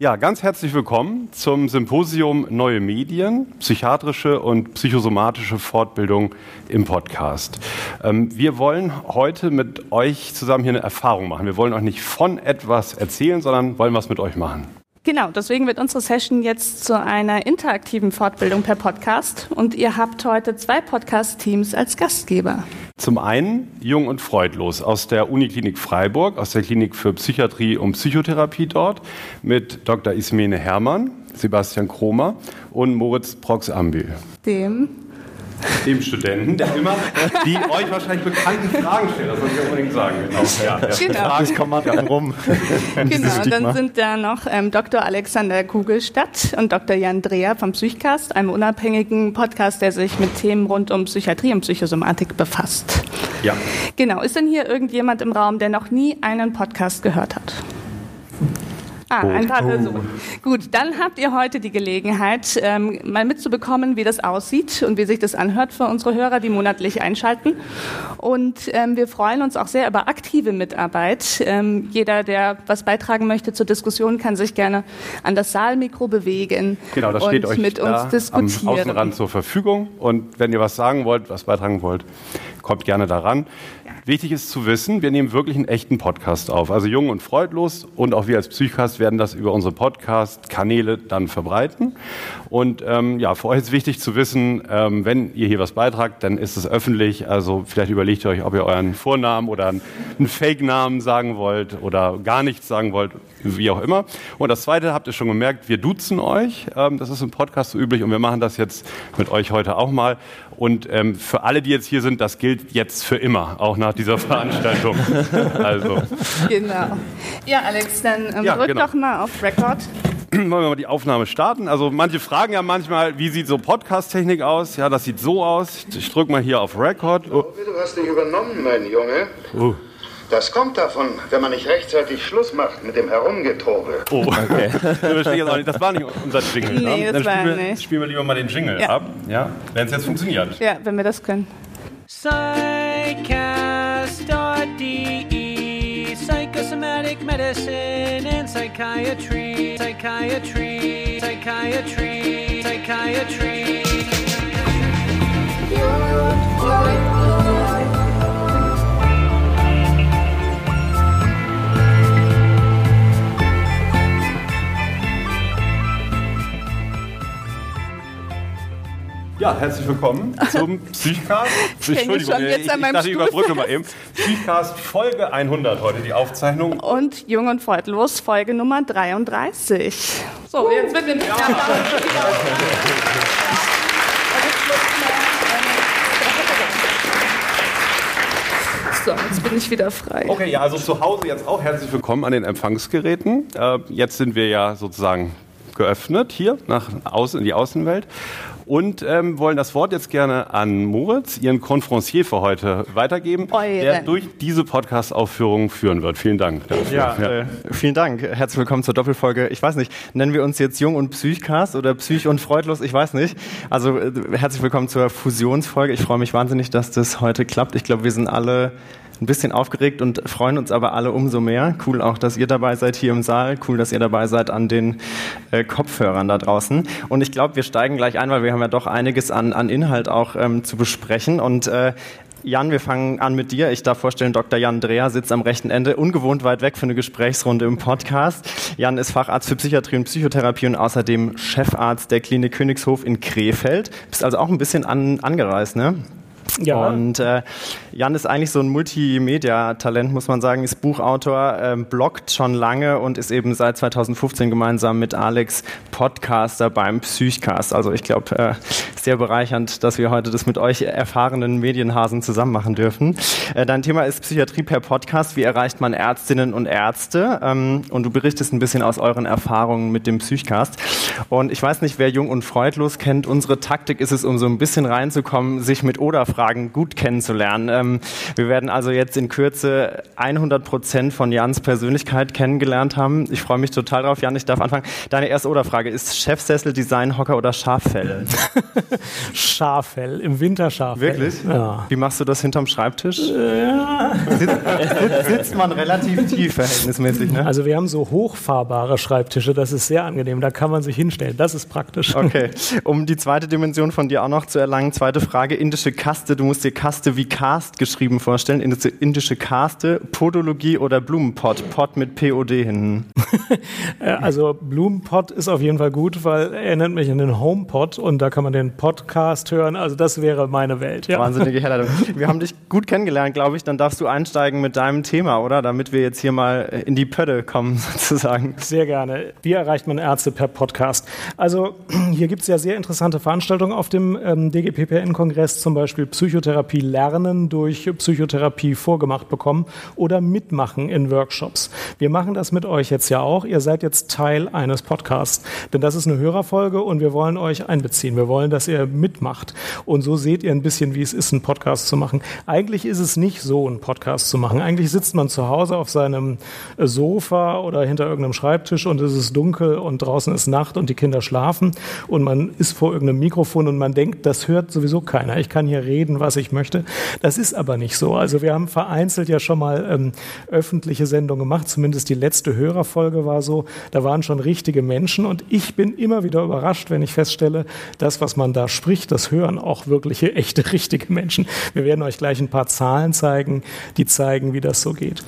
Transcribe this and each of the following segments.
Ja, ganz herzlich willkommen zum Symposium Neue Medien, psychiatrische und psychosomatische Fortbildung im Podcast. Ähm, wir wollen heute mit euch zusammen hier eine Erfahrung machen. Wir wollen euch nicht von etwas erzählen, sondern wollen was mit euch machen. Genau, deswegen wird unsere Session jetzt zu einer interaktiven Fortbildung per Podcast und ihr habt heute zwei Podcast-Teams als Gastgeber. Zum einen Jung und Freudlos aus der Uniklinik Freiburg, aus der Klinik für Psychiatrie und Psychotherapie dort mit Dr. Ismene Hermann, Sebastian Kromer und Moritz Prox-Ambül. Dem dem Studenten, der immer die euch wahrscheinlich bekannten Fragen stellt. Das soll ich unbedingt sagen. Genau. Ja, ja. genau. Ich komme mal dran rum. genau, und dann sind da noch ähm, Dr. Alexander Kugelstadt und Dr. Jan Dreher vom Psychcast, einem unabhängigen Podcast, der sich mit Themen rund um Psychiatrie und Psychosomatik befasst. Ja. Genau, ist denn hier irgendjemand im Raum, der noch nie einen Podcast gehört hat? Ah, ein paar Personen. Gut, dann habt ihr heute die Gelegenheit, ähm, mal mitzubekommen, wie das aussieht und wie sich das anhört für unsere Hörer, die monatlich einschalten. Und ähm, wir freuen uns auch sehr über aktive Mitarbeit. Ähm, jeder, der was beitragen möchte zur Diskussion, kann sich gerne an das Saalmikro bewegen genau, das und steht euch mit uns diskutieren. Am Außenrand zur Verfügung. Und wenn ihr was sagen wollt, was beitragen wollt, kommt gerne daran. Wichtig ist zu wissen, wir nehmen wirklich einen echten Podcast auf. Also jung und freudlos und auch wir als Psychcast werden das über unsere Podcast-Kanäle dann verbreiten. Und ähm, ja, für euch ist wichtig zu wissen, ähm, wenn ihr hier was beitragt, dann ist es öffentlich. Also vielleicht überlegt ihr euch, ob ihr euren Vornamen oder einen Fake-Namen sagen wollt oder gar nichts sagen wollt, wie auch immer. Und das Zweite, habt ihr schon gemerkt, wir duzen euch. Ähm, das ist im Podcast so üblich und wir machen das jetzt mit euch heute auch mal. Und ähm, für alle, die jetzt hier sind, das gilt jetzt für immer, auch nach dieser Veranstaltung. also. Genau. Ja, Alex, dann ähm, Ja, drück genau. doch mal auf Record. Wollen wir mal die Aufnahme starten? Also manche fragen ja manchmal, wie sieht so Podcast-Technik aus? Ja, das sieht so aus. Ich drücke mal hier auf Record. Oh, Du hast dich übernommen, mein Junge. oh, Das kommt davon, wenn man nicht rechtzeitig Schluss macht mit dem Herumgetobe. oh. Okay. das war nicht unser Jingle. Nee, ne? das Dann war spielen wir, nicht. spielen wir lieber mal den Jingle Ja. ab. Ja, wenn es jetzt funktioniert. Ja, wenn wir das können. Psychcast.de Psychosomatic medicine and psychiatry. Psychiatry. Psychiatry. Psychiatry. Ja, herzlich willkommen zum Psychcast. Ich hänge schon jetzt an meinem ich dachte, ich überbrücke mal eben. Psychcast Folge 100 heute, die Aufzeichnung. Und Jung und Freudlos, Folge Nummer 33. So, jetzt wird nämlich So, jetzt bin ich wieder frei. Okay, ja, also zu Hause jetzt auch herzlich willkommen an den Empfangsgeräten. Äh, jetzt sind wir ja sozusagen geöffnet hier nach außen in die Außenwelt und ähm, wollen das Wort jetzt gerne an Moritz, Ihren Konferencier für heute, weitergeben, Euren. der durch diese Podcast-Aufführung führen wird. Vielen Dank dafür. Ja, Äh, vielen Dank. Herzlich willkommen zur Doppelfolge. Ich weiß nicht, nennen wir uns jetzt Jung und Psychcast oder Psych und Freudlos? Ich weiß nicht. Also äh, herzlich willkommen zur Fusionsfolge. Ich freue mich wahnsinnig, dass das heute klappt. Ich glaube, wir sind alle ein bisschen aufgeregt und freuen uns aber alle umso mehr. Cool auch, dass ihr dabei seid hier im Saal. Cool, dass ihr dabei seid an den äh, Kopfhörern da draußen. Und ich glaube, wir steigen gleich ein, weil wir haben ja doch einiges an, an Inhalt auch ähm, zu besprechen. Und äh, Jan, wir fangen an mit dir. Ich darf vorstellen, Dr. Jan Dreher sitzt am rechten Ende, ungewohnt weit weg für eine Gesprächsrunde im Podcast. Jan ist Facharzt für Psychiatrie und Psychotherapie und außerdem Chefarzt der Klinik Königshof in Krefeld. Bist also auch ein bisschen an, angereist, ne? Ja. Und äh, Jan ist eigentlich so ein Multimedia-Talent, muss man sagen, ist Buchautor, ähm, bloggt schon lange und ist eben seit 2015 gemeinsam mit Alex Podcaster beim Psychcast. Also ich glaube, äh, sehr bereichernd, dass wir heute das mit euch erfahrenen Medienhasen zusammen machen dürfen. Äh, dein Thema ist Psychiatrie per Podcast. Wie erreicht man Ärztinnen und Ärzte? Ähm, und du berichtest ein bisschen aus euren Erfahrungen mit dem Psychcast. Und ich weiß nicht, wer Jung und Freudlos kennt. Unsere Taktik ist es, um so ein bisschen reinzukommen, sich mit Oder-Fragen gut kennenzulernen. Ähm, wir werden also jetzt in Kürze 100 Prozent von Jans Persönlichkeit kennengelernt haben. Ich freue mich total drauf. Jan, ich darf anfangen. Deine erste Oder-Frage ist Chefsessel, Designhocker oder Schaffell? Schaffell, im Winter Schaffell. Wirklich? Ja. Wie machst du das hinterm Schreibtisch? Ja. Sitzt, sitzt man relativ tief verhältnismäßig, ne? Also wir haben so hochfahrbare Schreibtische, das ist sehr angenehm, da kann man sich hinstellen, das ist praktisch. Okay, um die zweite Dimension von dir auch noch zu erlangen, zweite Frage, indische Kaste, du musst dir Kaste wie Cast geschrieben vorstellen, indische Kaste, Podologie oder Blumenpott, Pott mit POD hinten. also Blumenpott ist auf jeden Fall gut, weil er nennt mich an den HomePod und da kann man den Podcast hören, also das wäre meine Welt. Ja. Wahnsinnige Herleitung. Wir haben dich gut kennengelernt, glaube ich, dann darfst du einsteigen mit deinem Thema, oder? Damit wir jetzt hier mal in die Pötte kommen, sozusagen. Sehr gerne. Wie erreicht man Ärzte per Podcast? Also hier gibt es ja sehr interessante Veranstaltungen auf dem ähm, DGPPN-Kongress, zum Beispiel Psychotherapie lernen durch Psychotherapie vorgemacht bekommen oder mitmachen in Workshops. Wir machen das mit euch jetzt ja auch. Ihr seid jetzt Teil eines Podcasts, denn das ist eine Hörerfolge und wir wollen euch einbeziehen. Wir wollen, dass ihr mitmacht. Und so seht ihr ein bisschen, wie es ist, einen Podcast zu machen. Eigentlich ist es nicht so, einen Podcast zu machen. Eigentlich sitzt man zu Hause auf seinem Sofa oder hinter irgendeinem Schreibtisch und es ist dunkel und draußen ist Nacht und die Kinder schlafen und man ist vor irgendeinem Mikrofon und man denkt, das hört sowieso keiner. Ich kann hier reden, was ich möchte. Das ist aber nicht so. Also wir haben vereinzelt ja schon mal ähm, öffentliche Sendungen gemacht. Zumindest die letzte Hörerfolge war so. Da waren schon richtige Menschen und ich bin immer wieder überrascht, wenn ich feststelle, das, was man da spricht, das hören auch wirkliche, echte, richtige Menschen. Wir werden euch gleich ein paar Zahlen zeigen, die zeigen, wie das so geht.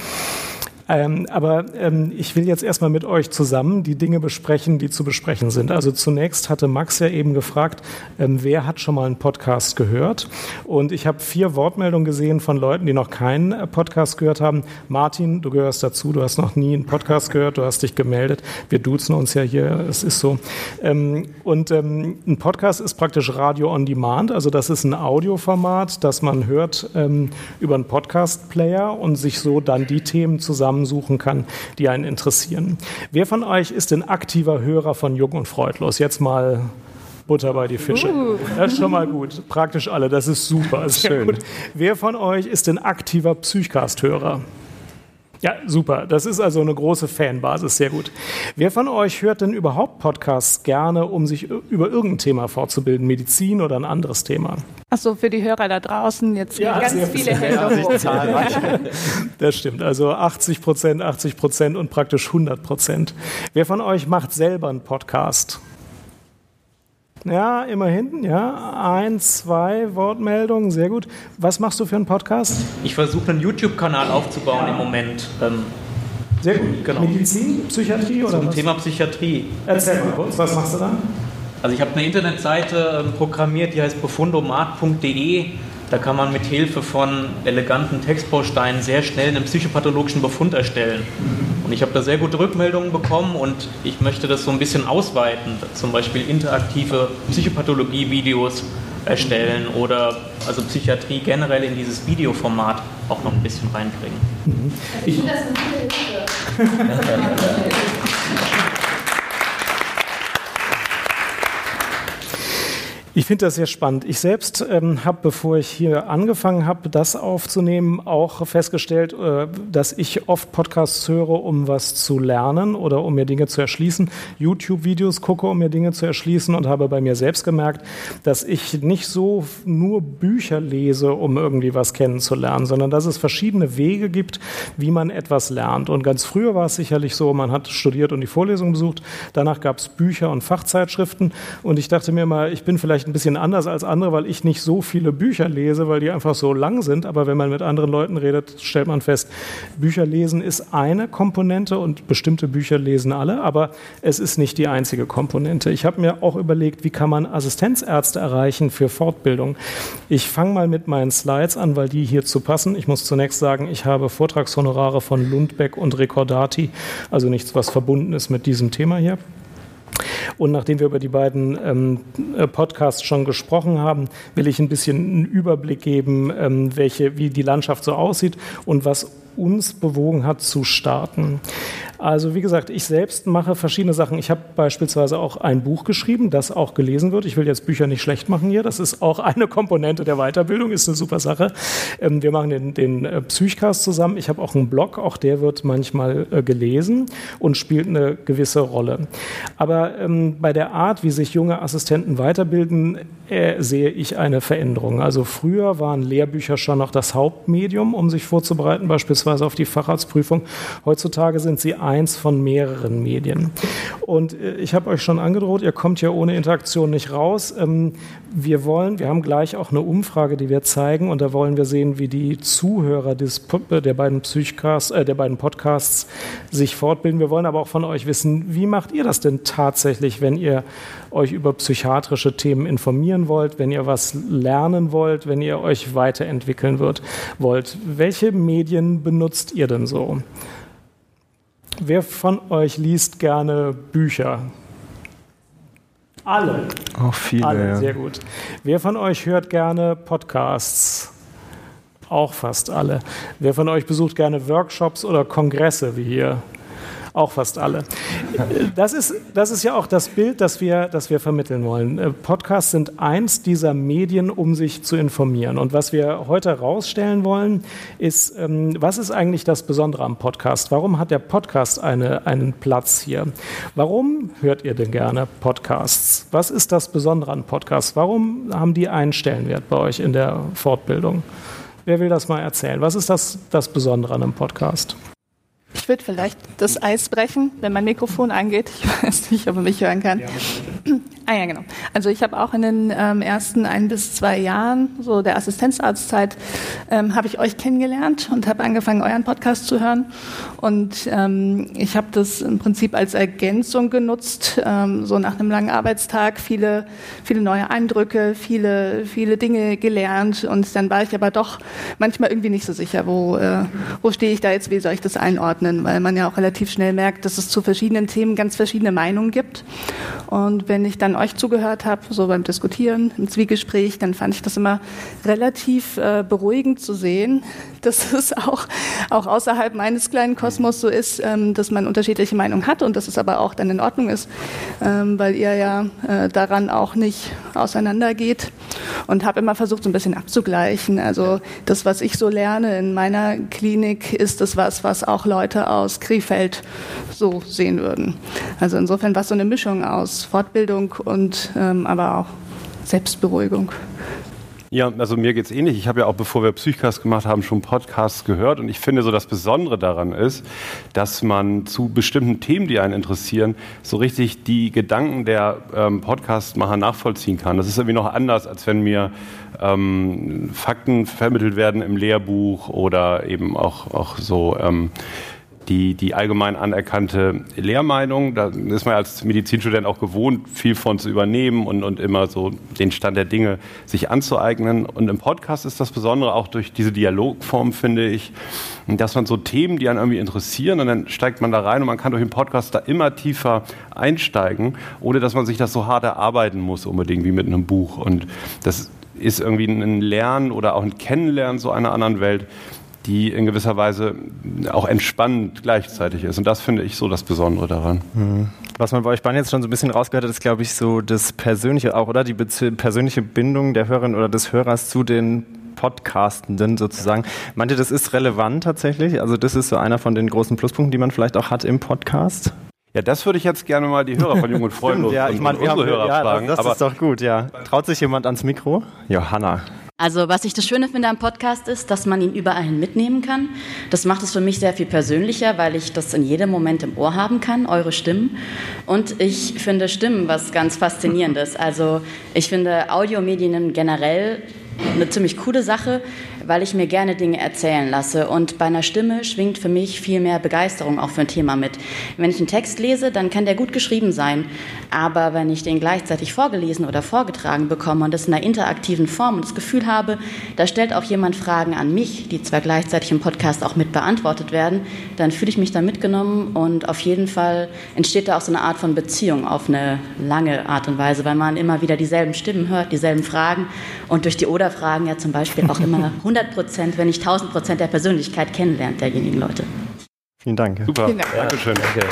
Ähm, aber ähm, ich will jetzt erstmal mit euch zusammen die Dinge besprechen, die zu besprechen sind. Also zunächst hatte Max ja eben gefragt, ähm, wer hat schon mal einen Podcast gehört? Und ich habe vier Wortmeldungen gesehen von Leuten, die noch keinen äh, Podcast gehört haben. Martin, du gehörst dazu, du hast noch nie einen Podcast gehört, du hast dich gemeldet. Wir duzen uns ja hier, es ist so. Ähm, und ähm, ein Podcast ist praktisch Radio on Demand, also das ist ein Audioformat, das man hört ähm, über einen Podcast-Player und sich so dann die Themen zusammen zusammensuchen kann, die einen interessieren. Wer von euch ist denn aktiver Hörer von Jung und Freudlos? Jetzt mal Butter bei die Fische. Uh. Das ist schon mal gut. Praktisch alle, das ist super. Sehr Schön. Gut. Wer von euch ist denn aktiver Psychcast-Hörer? Ja, super. Das ist also eine große Fanbasis, sehr gut. Wer von euch hört denn überhaupt Podcasts gerne, um sich über irgendein Thema fortzubilden, Medizin oder ein anderes Thema? Achso, für die Hörer da draußen jetzt ja, ganz viele Hände hoch. Das stimmt. Also 80 Prozent, 80 Prozent und praktisch 100 Prozent. Wer von euch macht selber einen Podcast? Ja, immerhin, ja. Ein, zwei Wortmeldungen, sehr gut. Was machst du für einen Podcast? Ich versuche einen YouTube-Kanal aufzubauen im Moment. Ähm, sehr gut. Genau. Medizin, Psychiatrie oder Zum was? Thema Psychiatrie. Erzähl mal kurz, was machst du da? Also ich habe eine Internetseite ähm, programmiert, die heißt profundomat.de. Da kann man mit Hilfe von eleganten Textbausteinen sehr schnell einen psychopathologischen Befund erstellen. Und ich habe da sehr gute Rückmeldungen bekommen und ich möchte das so ein bisschen ausweiten, zum Beispiel interaktive Psychopathologie-Videos erstellen oder also Psychiatrie generell in dieses Videoformat auch noch ein bisschen reinbringen. Ich finde das eine gute Hilfe. Ich finde das sehr spannend. Ich selbst ähm, habe, bevor ich hier angefangen habe, das aufzunehmen, auch festgestellt, äh, dass ich oft Podcasts höre, um was zu lernen oder um mir Dinge zu erschließen, YouTube-Videos gucke, um mir Dinge zu erschließen und habe bei mir selbst gemerkt, dass ich nicht so nur Bücher lese, um irgendwie was kennenzulernen, sondern dass es verschiedene Wege gibt, wie man etwas lernt. Und ganz früher war es sicherlich so, man hat studiert und die Vorlesung besucht, danach gab es Bücher und Fachzeitschriften und ich dachte mir mal, ich bin vielleicht vielleicht ein bisschen anders als andere, weil ich nicht so viele Bücher lese, weil die einfach so lang sind. Aber wenn man mit anderen Leuten redet, stellt man fest, Bücher lesen ist eine Komponente und bestimmte Bücher lesen alle, aber es ist nicht die einzige Komponente. Ich habe mir auch überlegt, wie kann man Assistenzärzte erreichen für Fortbildung. Ich fange mal mit meinen Slides an, weil die hierzu passen. Ich muss zunächst sagen, ich habe Vortragshonorare von Lundbeck und Recordati, also nichts, was verbunden ist mit diesem Thema hier. Und nachdem wir über die beiden ähm, äh, Podcasts schon gesprochen haben, will ich ein bisschen einen Überblick geben, ähm, welche, wie die Landschaft so aussieht und was uns bewogen hat zu starten. Also wie gesagt, ich selbst mache verschiedene Sachen. Ich habe beispielsweise auch ein Buch geschrieben, das auch gelesen wird. Ich will jetzt Bücher nicht schlecht machen hier. Das ist auch eine Komponente der Weiterbildung, ist eine super Sache. Ähm, wir machen den, den äh, Psychcast zusammen. Ich habe auch einen Blog, auch der wird manchmal äh, gelesen und spielt eine gewisse Rolle. Aber ähm, bei der Art, wie sich junge Assistenten weiterbilden, äh, sehe ich eine Veränderung. Also früher waren Lehrbücher schon noch das Hauptmedium, um sich vorzubereiten, beispielsweise auf die Facharztprüfung. Heutzutage sind sie eins von mehreren Medien. Und äh, ich habe euch schon angedroht, ihr kommt ja ohne Interaktion nicht raus. Ähm, wir wollen, wir haben gleich auch eine Umfrage, die wir zeigen, und da wollen wir sehen, wie die Zuhörer des, der beiden äh, der beiden Podcasts sich fortbilden. Wir wollen aber auch von euch wissen, wie macht ihr das denn tatsächlich, wenn ihr euch über psychiatrische Themen informieren wollt, wenn ihr was lernen wollt, wenn ihr euch weiterentwickeln wird, wollt. Welche Medien benutzt ihr denn so? Wer von euch liest gerne Bücher? Alle. Auch viele. Alle, ja. sehr gut. Wer von euch hört gerne Podcasts? Auch fast alle. Wer von euch besucht gerne Workshops oder Kongresse wie hier? Auch fast alle. Das ist, das ist ja auch das Bild, das wir, das wir vermitteln wollen. Äh, Podcasts sind eins dieser Medien, um sich zu informieren. Und was wir heute herausstellen wollen, ist, ähm, was ist eigentlich das Besondere am Podcast? Warum hat der Podcast eine, einen Platz hier? Warum hört ihr denn gerne Podcasts? Was ist das Besondere an Podcasts? Warum haben die einen Stellenwert bei euch in der Fortbildung? Wer will das mal erzählen? Was ist das, das Besondere an einem Podcast? Ich würde vielleicht das Eis brechen, wenn mein Mikrofon angeht. Ich weiß nicht, ob man mich hören kann. ah ja, genau. Also ich habe auch in den ähm, ersten ein bis zwei Jahren, so der Assistenzarztzeit, ähm, habe ich euch kennengelernt und habe angefangen, euren Podcast zu hören. Und ähm, ich habe das im Prinzip als Ergänzung genutzt, ähm, so nach einem langen Arbeitstag, viele, viele neue Eindrücke, viele, viele Dinge gelernt. Und dann war ich aber doch manchmal irgendwie nicht so sicher, wo, äh, wo stehe ich da jetzt, wie soll ich das einordnen? Weil man ja auch relativ schnell merkt, dass es zu verschiedenen Themen ganz verschiedene Meinungen gibt. Und wenn ich dann euch zugehört habe, so beim Diskutieren, im Zwiegespräch, dann fand ich das immer relativ äh, beruhigend zu sehen, dass es auch, auch außerhalb meines kleinen Kosmos so ist, ähm, dass man unterschiedliche Meinungen hat und dass es aber auch dann in Ordnung ist, ähm, weil ihr ja äh, daran auch nicht auseinandergeht. Und habe immer versucht, so ein bisschen abzugleichen. Also das, was ich so lerne in meiner Klinik, ist das was, was auch Leute Leute aus Krefeld so sehen würden. Also insofern war es so eine Mischung aus Fortbildung und ähm, aber auch Selbstberuhigung. Ja, also mir geht es ähnlich. Ich habe ja auch, bevor wir Psychcast gemacht haben, schon Podcasts gehört. Und ich finde so, das Besondere daran ist, dass man zu bestimmten Themen, die einen interessieren, so richtig die Gedanken der ähm, Podcastmacher nachvollziehen kann. Das ist irgendwie noch anders, als wenn mir ähm, Fakten vermittelt werden im Lehrbuch oder eben auch, auch so ähm, die, die allgemein anerkannte Lehrmeinung. Da ist man als Medizinstudent auch gewohnt, viel von zu übernehmen und, und immer so den Stand der Dinge sich anzueignen. Und im Podcast ist das Besondere auch durch diese Dialogform, finde ich, dass man so Themen, die einen irgendwie interessieren, und dann steigt man da rein und man kann durch den Podcast da immer tiefer einsteigen, ohne dass man sich das so hart erarbeiten muss, unbedingt wie mit einem Buch. Und das ist irgendwie ein Lernen oder auch ein Kennenlernen so einer anderen Welt, die in gewisser Weise auch entspannend gleichzeitig ist. Und das finde ich so das Besondere daran. Mhm. Was man bei euch beiden jetzt schon so ein bisschen rausgehört hat, ist, glaube ich, so das Persönliche auch, oder? Die persönliche Bindung der Hörerin oder des Hörers zu den Podcastenden sozusagen. Meint ihr, das ist relevant tatsächlich? Also das ist so einer von den großen Pluspunkten, die man vielleicht auch hat im Podcast? Ja, das würde ich jetzt gerne mal die Hörer von Jung und Freundlos ja, ich meine, unsere haben, Hörer ja, fragen. Das, das ist doch gut, ja. Traut sich jemand ans Mikro? Johanna. Also was ich das Schöne finde am Podcast ist, dass man ihn überall hin mitnehmen kann. Das macht es für mich sehr viel persönlicher, weil ich das in jedem Moment im Ohr haben kann, eure Stimmen. Und ich finde Stimmen was ganz Faszinierendes. Also ich finde Audiomedien generell eine ziemlich coole Sache, weil ich mir gerne Dinge erzählen lasse. Und bei einer Stimme schwingt für mich viel mehr Begeisterung auch für ein Thema mit. Wenn ich einen Text lese, dann kann der gut geschrieben sein. Aber wenn ich den gleichzeitig vorgelesen oder vorgetragen bekomme und das in einer interaktiven Form und das Gefühl habe, da stellt auch jemand Fragen an mich, die zwar gleichzeitig im Podcast auch mit beantwortet werden, dann fühle ich mich da mitgenommen und auf jeden Fall entsteht da auch so eine Art von Beziehung auf eine lange Art und Weise, weil man immer wieder dieselben Stimmen hört, dieselben Fragen und durch die Oder-Fragen ja zum Beispiel auch immer 100 Prozent, wenn nicht 1000 Prozent der Persönlichkeit kennenlernt derjenigen Leute. Vielen Dank. Super. Vielen Dank. Dankeschön. Danke.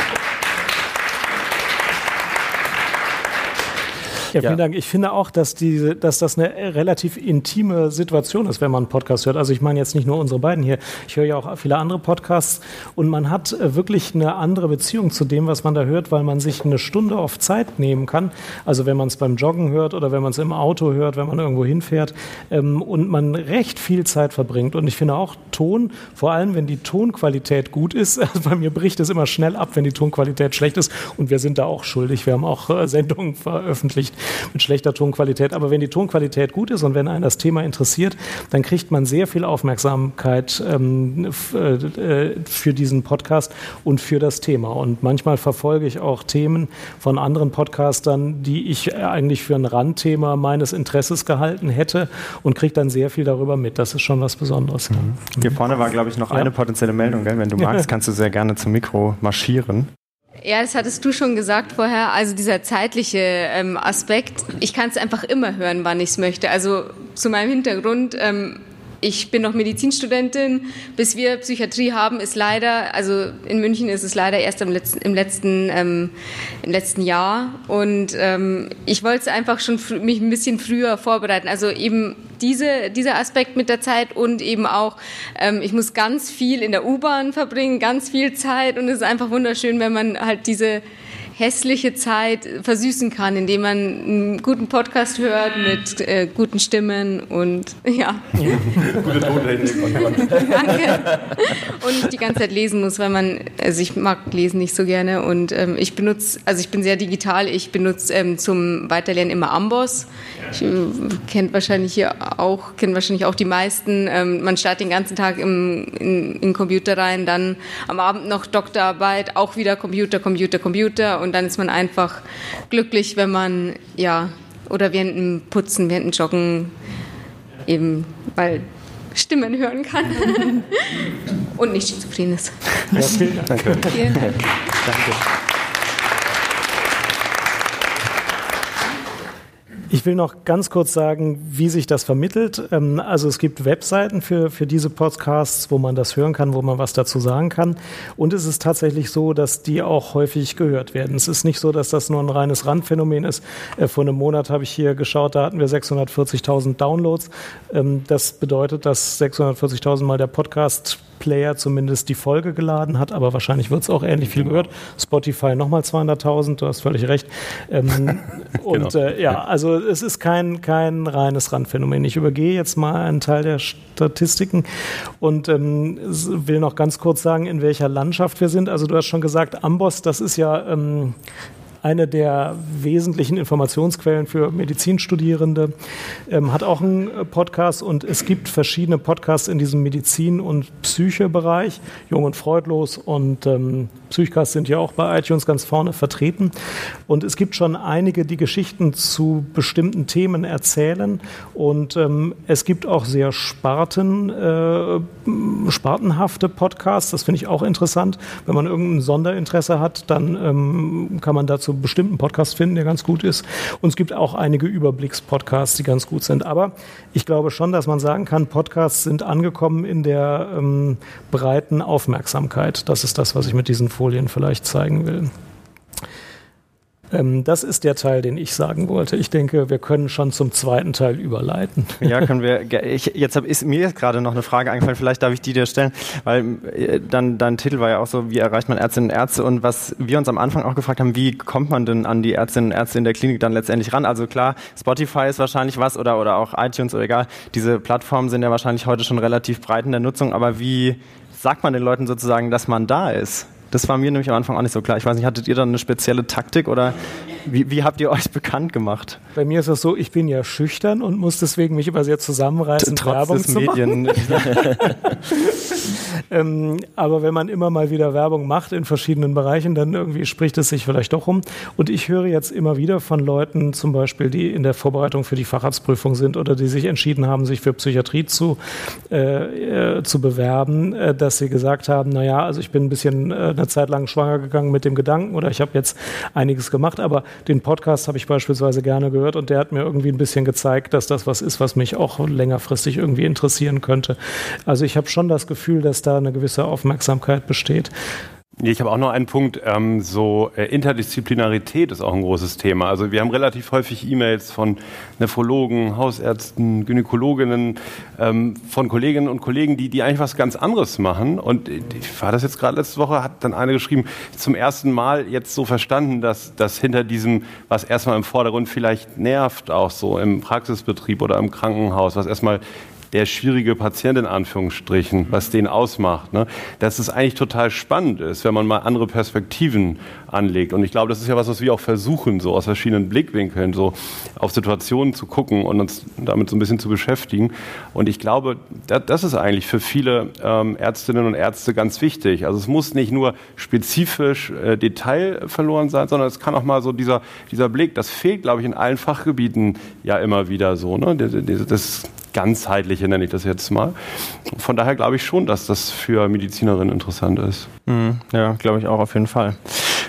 Ja, vielen Dank. Ich finde auch, dass, diese, dass das eine relativ intime Situation ist, wenn man einen Podcast hört. Also ich meine jetzt nicht nur unsere beiden hier. Ich höre ja auch viele andere Podcasts und man hat äh, wirklich eine andere Beziehung zu dem, was man da hört, weil man sich eine Stunde auf Zeit nehmen kann. Also wenn man es beim Joggen hört oder wenn man es im Auto hört, wenn man irgendwo hinfährt ähm, und man recht viel Zeit verbringt. Und ich finde auch Ton, vor allem wenn die Tonqualität gut ist, also bei mir bricht es immer schnell ab, wenn die Tonqualität schlecht ist und wir sind da auch schuldig. Wir haben auch äh, Sendungen veröffentlicht mit schlechter Tonqualität. Aber wenn die Tonqualität gut ist und wenn einen das Thema interessiert, dann kriegt man sehr viel Aufmerksamkeit ähm, äh, für diesen Podcast und für das Thema. Und manchmal verfolge ich auch Themen von anderen Podcastern, die ich eigentlich für ein Randthema meines Interesses gehalten hätte und kriege dann sehr viel darüber mit. Das ist schon was Besonderes. Mhm. Hier vorne war, glaube ich, noch ja. eine potenzielle Meldung. Gell? Wenn du magst, kannst du sehr gerne zum Mikro marschieren. Ja, das hattest du schon gesagt vorher. Also dieser zeitliche ähm, Aspekt, ich kann es einfach immer hören, wann ich es möchte. Also zu meinem Hintergrund, ähm, ich bin noch Medizinstudentin. Bis wir Psychiatrie haben, ist leider, also in München ist es leider erst im letzten, im letzten, ähm, im letzten Jahr. Und ähm, ich wollte einfach schon mich ein bisschen früher vorbereiten. Also eben diese, dieser Aspekt mit der Zeit und eben auch, ähm, ich muss ganz viel in der U-Bahn verbringen, ganz viel Zeit. Und es ist einfach wunderschön, wenn man halt diese hässliche Zeit versüßen kann, indem man einen guten Podcast hört mit äh, guten Stimmen und ja. Gute Danke. Und nicht die ganze Zeit lesen muss, weil man, also ich mag lesen nicht so gerne und ähm, ich benutze, also ich bin sehr digital, ich benutze ähm, zum Weiterlernen immer Amboss. Ich, äh, kennt wahrscheinlich hier auch, kennen wahrscheinlich auch die meisten. Ähm, man startet den ganzen Tag im, in, in den Computer rein, dann am Abend noch Doktorarbeit, auch wieder Computer, Computer, Computer und und dann ist man einfach glücklich, wenn man, ja, oder während dem Putzen, während dem Joggen eben mal Stimmen hören kann und nicht schizophren ist. Ja, vielen Dank. Danke. Vielen Dank. Danke. Ich will noch ganz kurz sagen, wie sich das vermittelt. Ähm, also es gibt Webseiten für, für diese Podcasts, wo man das hören kann, wo man was dazu sagen kann. Und es ist tatsächlich so, dass die auch häufig gehört werden. Es ist nicht so, dass das nur ein reines Randphänomen ist. Äh, vor einem Monat habe ich hier geschaut, da hatten wir 640.000 Downloads. Ähm, das bedeutet, dass 640.000 Mal der Podcast Player zumindest die Folge geladen hat, aber wahrscheinlich wird es auch ähnlich viel gehört. Spotify nochmal 200.000, du hast völlig recht. Ähm, und genau. äh, ja, also es ist kein, kein reines Randphänomen. Ich übergehe jetzt mal einen Teil der Statistiken und ähm, will noch ganz kurz sagen, in welcher Landschaft wir sind. Also du hast schon gesagt, Amboss, das ist ja ähm, eine der wesentlichen Informationsquellen für Medizinstudierende, ähm, hat auch einen äh, Podcast und es gibt verschiedene Podcasts in diesem Medizin- und Psyche-Bereich. Jung und Freudlos und ähm, Psychcast sind ja auch bei iTunes ganz vorne vertreten. Und es gibt schon einige, die Geschichten zu bestimmten Themen erzählen. Und ähm, es gibt auch sehr Sparten, äh, spartenhafte Podcasts. Das finde ich auch interessant. Wenn man irgendein Sonderinteresse hat, dann ähm, kann man dazu bestimmten Podcasts finden, der ganz gut ist. Und es gibt auch einige Überblicks-Podcasts, die ganz gut sind. Aber ich glaube schon, dass man sagen kann, Podcasts sind angekommen in der ähm, breiten Aufmerksamkeit. Das ist das, was ich mit diesen Folien vielleicht zeigen will. Ähm, das ist der Teil, den ich sagen wollte. Ich denke, wir können schon zum zweiten Teil überleiten. Ja, können wir. Ich, jetzt hab, ist mir gerade noch eine Frage eingefallen. Vielleicht darf ich die dir stellen, weil äh, dann dein Titel war ja auch so: Wie erreicht man Ärztinnen und Ärzte? Und was wir uns am Anfang auch gefragt haben: Wie kommt man denn an die Ärztinnen und Ärzte in der Klinik dann letztendlich ran? Also klar, Spotify ist wahrscheinlich was oder oder auch iTunes oder egal. Diese Plattformen sind ja wahrscheinlich heute schon relativ breit in der Nutzung. Aber wie sagt man den Leuten sozusagen, dass man da ist? Das war mir nämlich am Anfang auch nicht so klar. Ich weiß nicht, hattet ihr da eine spezielle Taktik oder wie, wie habt ihr euch bekannt gemacht? Bei mir ist das so, ich bin ja schüchtern und muss deswegen mich immer sehr zusammenreißen, Trotz Werbung zu Medien. machen. ähm, aber wenn man immer mal wieder Werbung macht in verschiedenen Bereichen, dann irgendwie spricht es sich vielleicht doch um. Und ich höre jetzt immer wieder von Leuten, zum Beispiel, die in der Vorbereitung für die Facharztprüfung sind oder die sich entschieden haben, sich für Psychiatrie zu, äh, äh, zu bewerben, äh, dass sie gesagt haben, naja, also ich bin ein bisschen äh, eine Zeit lang schwanger gegangen mit dem Gedanken oder ich habe jetzt einiges gemacht, aber den Podcast habe ich beispielsweise gerne gehört und der hat mir irgendwie ein bisschen gezeigt, dass das was ist, was mich auch längerfristig irgendwie interessieren könnte. Also ich habe schon das Gefühl, dass da eine gewisse Aufmerksamkeit besteht. Ich habe auch noch einen Punkt, ähm, so äh, Interdisziplinarität ist auch ein großes Thema. Also wir haben relativ häufig E-Mails von Nephrologen, Hausärzten, Gynäkologinnen, ähm, von Kolleginnen und Kollegen, die, die eigentlich was ganz anderes machen. Und ich war das jetzt gerade letzte Woche, hat dann eine geschrieben, zum ersten Mal jetzt so verstanden, dass, dass hinter diesem, was erstmal im Vordergrund vielleicht nervt, auch so im Praxisbetrieb oder im Krankenhaus, was erstmal der schwierige Patient in Anführungsstrichen, was den ausmacht, ne? dass es eigentlich total spannend ist, wenn man mal andere Perspektiven anlegt. Und ich glaube, das ist ja was, was wir auch versuchen, so aus verschiedenen Blickwinkeln, so auf Situationen zu gucken und uns damit so ein bisschen zu beschäftigen. Und ich glaube, das ist eigentlich für viele ähm, Ärztinnen und Ärzte ganz wichtig. Also es muss nicht nur spezifisch äh, Detail verloren sein, sondern es kann auch mal so dieser, dieser Blick, das fehlt, glaube ich, in allen Fachgebieten ja immer wieder so. Ne? Das ganzheitliche nenne ich das jetzt mal. Von daher glaube ich schon, dass das für Medizinerinnen interessant ist. Mhm, ja, glaube ich auch auf jeden Fall.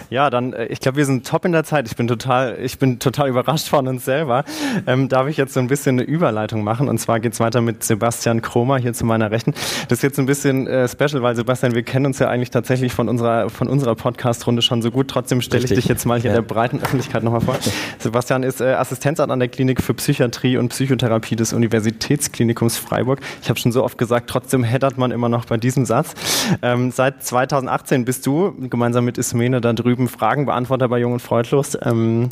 Ja, dann, äh, ich glaube, wir sind top in der Zeit. Ich bin total, ich bin total überrascht von uns selber. Ähm, darf ich jetzt so ein bisschen eine Überleitung machen? Und zwar geht's weiter mit Sebastian Kromer hier zu meiner Rechten. Das ist jetzt ein bisschen äh, special, weil Sebastian, wir kennen uns ja eigentlich tatsächlich von unserer, von unserer Podcast-Runde schon so gut. Trotzdem stelle ich dich jetzt mal hier ja. der breiten Öffentlichkeit nochmal vor. Sebastian ist äh, Assistenzarzt an der Klinik für Psychiatrie und Psychotherapie des Universitätsklinikums Freiburg. Ich habe schon so oft gesagt, trotzdem heddert man immer noch bei diesem Satz. Ähm, seit 2018 bist du gemeinsam mit Ismene da drüben drüben Fragenbeantworter bei Jung und Freudlos. Ähm,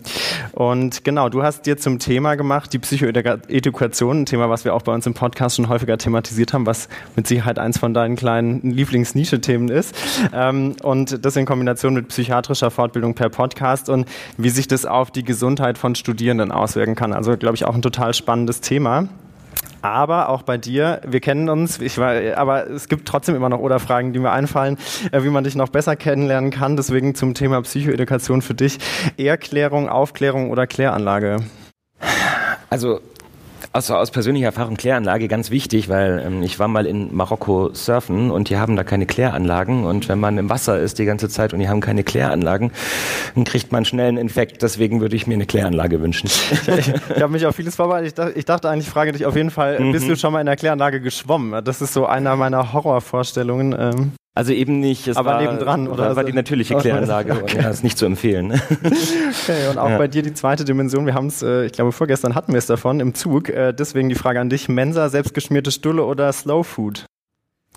und genau, du hast dir zum Thema gemacht, die Psychoedukation, ein Thema, was wir auch bei uns im Podcast schon häufiger thematisiert haben, was mit Sicherheit eins von deinen kleinen Lieblingsnische-Themen ist. Ähm, und das in Kombination mit psychiatrischer Fortbildung per Podcast und wie sich das auf die Gesundheit von Studierenden auswirken kann. Also, glaube ich, auch ein total spannendes Thema. Aber auch bei dir, wir kennen uns, ich war, aber es gibt trotzdem immer noch oder Fragen, die mir einfallen, äh, wie man dich noch besser kennenlernen kann. Deswegen zum Thema Psychoedukation für dich. Erklärung, Aufklärung oder Kläranlage? Also also aus persönlicher Erfahrung Kläranlage ganz wichtig, weil ähm, ich war mal in Marokko surfen und die haben da keine Kläranlagen und wenn man im Wasser ist die ganze Zeit und die haben keine Kläranlagen, dann kriegt man schnell einen Infekt. Deswegen würde ich mir eine Kläranlage wünschen. ich, ich, ich habe mich auf vieles vorbereitet. Ich dachte, ich dachte eigentlich, frage dich auf jeden Fall, mhm. bist du schon mal in der Kläranlage geschwommen? Das ist so einer meiner Horrorvorstellungen. Ähm. Also eben nicht. Es Aber war, nebendran, oder? war die natürliche Kläranlage. Okay. Ja, ist nicht zu empfehlen. Okay, und auch ja. bei dir die zweite Dimension. Wir haben es, äh, ich glaube, vorgestern hatten wir es davon im Zug. Äh, deswegen die Frage an dich: Mensa, selbstgeschmierte Stulle oder Slow Food?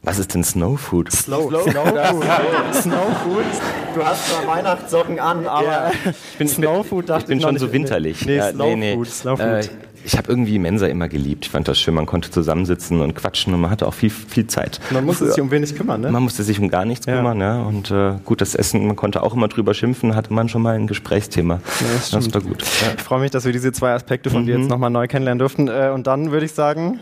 Was ist denn Slow Food? Slow, Slow, Slow Food. Snow Food. Du hast zwar Weihnachtssocken an, aber ja. ich bin, Snow Food dachte ich bin schon so winterlich. Nee, ja, Slow nee, nee. Food. Slow Food. Äh, ich habe irgendwie Mensa immer geliebt. Ich fand das schön. Man konnte zusammensitzen und quatschen und man hatte auch viel, viel Zeit. Man musste sich um wenig kümmern, ne? Man musste sich um gar nichts ja. kümmern, ne? Und äh, gut, das Essen, man konnte auch immer drüber schimpfen, hatte man schon mal ein Gesprächsthema. Ja, das, das war gut. Ja. Ich freue mich, dass wir diese zwei Aspekte von mhm. dir jetzt nochmal neu kennenlernen durften. Äh, und dann würde ich sagen,